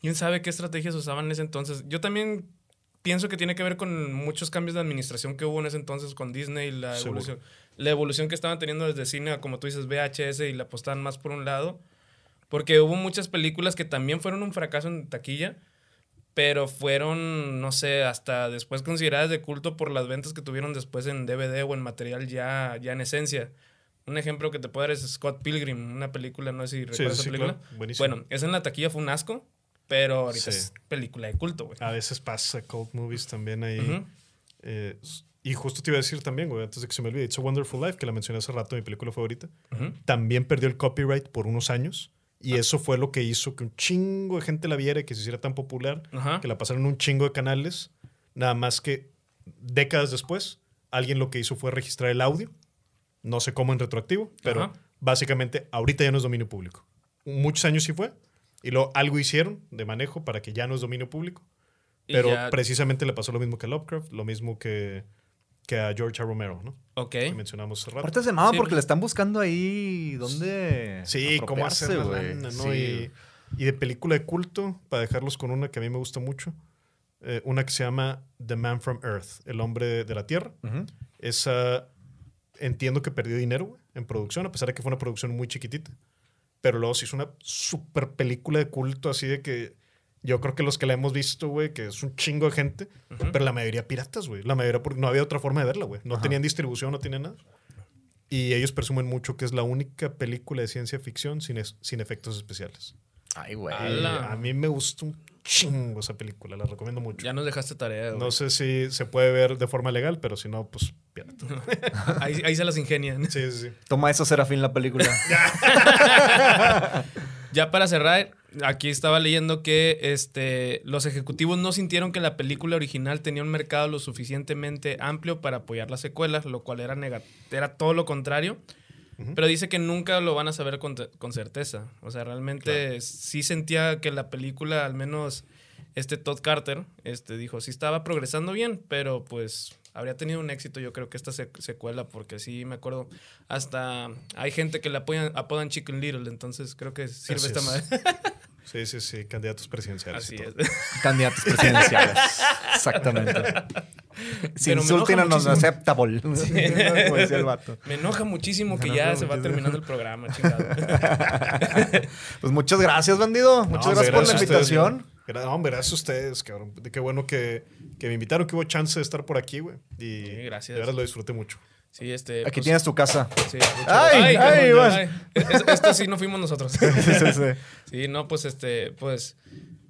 ¿Quién sabe qué estrategias usaban en ese entonces? Yo también pienso que tiene que ver con muchos cambios de administración que hubo en ese entonces con Disney, la Seguro. evolución, la evolución que estaban teniendo desde cine, como tú dices, VHS y la apostaban más por un lado. Porque hubo muchas películas que también fueron un fracaso en taquilla, pero fueron, no sé, hasta después consideradas de culto por las ventas que tuvieron después en DVD o en material ya, ya en esencia. Un ejemplo que te puedo dar es Scott Pilgrim, una película, no sé si recuerdas esa sí, película. claro. Buenísimo. Bueno, esa en la taquilla fue un asco, pero ahorita Sí. es película de culto, güey. A veces pasa cult movies también ahí. Ujú. Eh, y justo te iba a decir también, güey, antes de que se me olvide, It's a Wonderful Life, que la mencioné hace rato, mi película favorita, Ujú. también perdió el copyright por unos años. Y eso fue lo que hizo que un chingo de gente la viera y que se hiciera tan popular, Ajá. que la pasaron un chingo de canales. Nada más que décadas después, alguien lo que hizo fue registrar el audio. No sé cómo en retroactivo, pero Ajá. básicamente ahorita ya no es dominio público. Muchos años sí fue. Y luego algo hicieron de manejo para que ya no es dominio público. Pero ya- precisamente le pasó lo mismo que a Lovecraft, lo mismo que, que a George A. Romero, ¿no? Ok. Que mencionamos hace rato. Aparte se mama Sí, porque le están buscando ahí dónde. Sí, cómo hacer apropiarse, la güey. lana, ¿no? Sí. Y, y de película de culto, para dejarlos con una que a mí me gusta mucho, eh, una que se llama The Man from Earth, el hombre de la Tierra. Ujú. Esa entiendo que perdió dinero güey, en producción, a pesar de que fue una producción muy chiquitita. Pero luego se hizo una super película de culto, así de que yo creo que los que la hemos visto, güey, que es un chingo de gente, Ujú. pero la mayoría piratas, güey. La mayoría porque no había otra forma de verla, güey. No Ajá. tenían distribución, no tenían nada. Y ellos presumen mucho que es la única película de ciencia ficción sin, es- sin efectos especiales. Ay, güey. A mí me gusta un chingo esa película, la recomiendo mucho. Ya nos dejaste tarea, güey. No sé si se puede ver de forma legal, pero si no, pues pirata. ahí, ahí se las ingenian. Sí, sí, sí. Toma eso, Serafín, la película. Ya para cerrar, aquí estaba leyendo que este, los ejecutivos no sintieron que la película original tenía un mercado lo suficientemente amplio para apoyar las secuelas, lo cual era, nega- era todo lo contrario. Pero dice que nunca lo van a saber con, con certeza. O sea, realmente sí sentía que la película, al menos este Todd Carter, este, dijo, sí estaba progresando bien, pero pues habría tenido un éxito yo creo que esta sec- secuela, porque sí me acuerdo, hasta hay gente que le apoyan, apodan Chicken Little, entonces creo que sirve Así esta es. madre. Sí, sí, sí, candidatos presidenciales. Así es. Candidatos presidenciales. Exactamente. Sin insulting non acceptable. Como decía el vato. Me enoja muchísimo que ya se va terminando el programa, chingado. Pues muchas gracias, bandido. Muchas No, gracias por la ustedes, invitación. Gra- no, gracias a ustedes, cabrón. Qué bueno que, que me invitaron, que hubo chance de estar por aquí, güey. Y Sí, gracias. de verdad lo disfruté mucho. Sí, este. Aquí pues, tienes tu casa. Sí, Ay, ay, Esto sí no fuimos nosotros. Sí, sí, sí. Sí, no, pues este, pues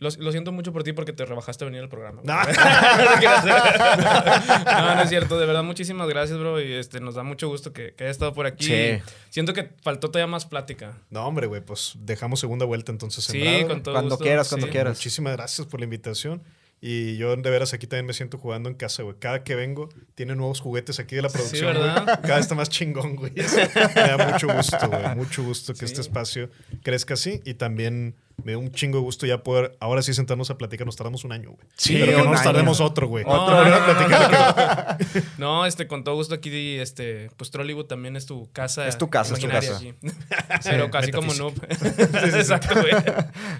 Lo, lo siento mucho por ti porque te rebajaste a venir al programa. No. no, no es cierto. De verdad, muchísimas gracias, bro. Y este, nos da mucho gusto que, que hayas estado por aquí. Sí. Siento que faltó todavía más plática. No, hombre, güey, pues dejamos segunda vuelta entonces. en Sí, con todo Cuando gusto. quieras, cuando Sí. quieras. Muchísimas gracias por la invitación. Y yo de veras aquí también me siento jugando en casa, güey. Cada que vengo tiene nuevos juguetes aquí de la producción. güey. ¿verdad? Cada vez está más chingón, güey. me da mucho gusto, güey. Mucho gusto que Sí. este espacio crezca así. Y también me da un chingo de gusto ya poder ahora sí sentarnos a platicar. Nos tardamos un año, güey. Sí, Pero que no nos año. tardemos otro, güey. No, Otro, no, platicar No, este, con todo gusto aquí, este, pues Trollywood también es tu casa. Es tu casa, es tu casa. aquí. Pero casi como noob. Exacto, güey.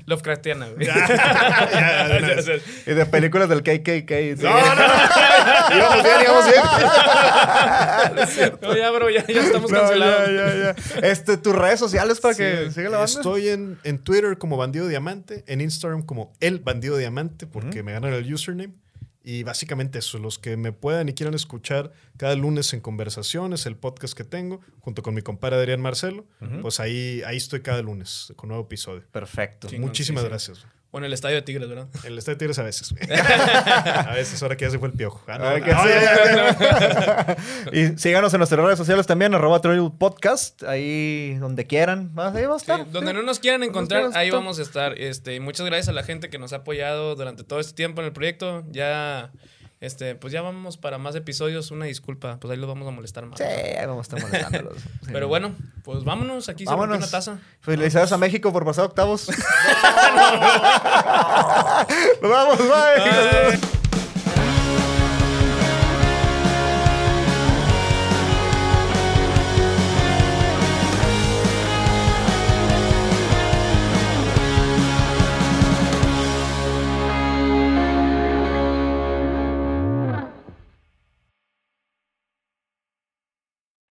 Lovecraftiana, güey. Y de películas del KKK. sí. No, no, no. íbamos bien, íbamos bien. No, ya, bro, ya, ya estamos No, cancelados. ya, ya, ya. Este, tus redes sociales para que Sí, siga la banda. Estoy en, en Twitter como Bandido Diamante, en Instagram como El Bandido Diamante, porque me ganan el username. Y básicamente eso, los que me puedan y quieran escuchar cada lunes en conversaciones, el podcast que tengo, junto con mi compadre Adrián Marcelo, pues ahí, ahí estoy cada lunes con nuevo episodio. Perfecto. Chingón, Muchísimas sí, sí. gracias. O en el estadio de Tigres, ¿verdad? El Estadio de Tigres a veces. a veces, ahora que ya se fue el piojo. Ah, no, no, no. Y síganos en nuestras redes sociales también, arroba Podcast, ahí donde quieran. Ah, Ahí va a Sí, estar. donde sí. no nos quieran encontrar, ahí vamos a estar. Este, y muchas gracias a la gente que nos ha apoyado durante todo este tiempo en el proyecto. Ya, este, pues ya vamos para más episodios. Una disculpa, pues ahí los vamos a molestar más. Sí, ahí vamos a estar molestándolos. Sí. Pero bueno, pues vámonos. Aquí se vámonos. una taza. Felicidades a México por pasar octavos. Nos vamos, bye. Bye.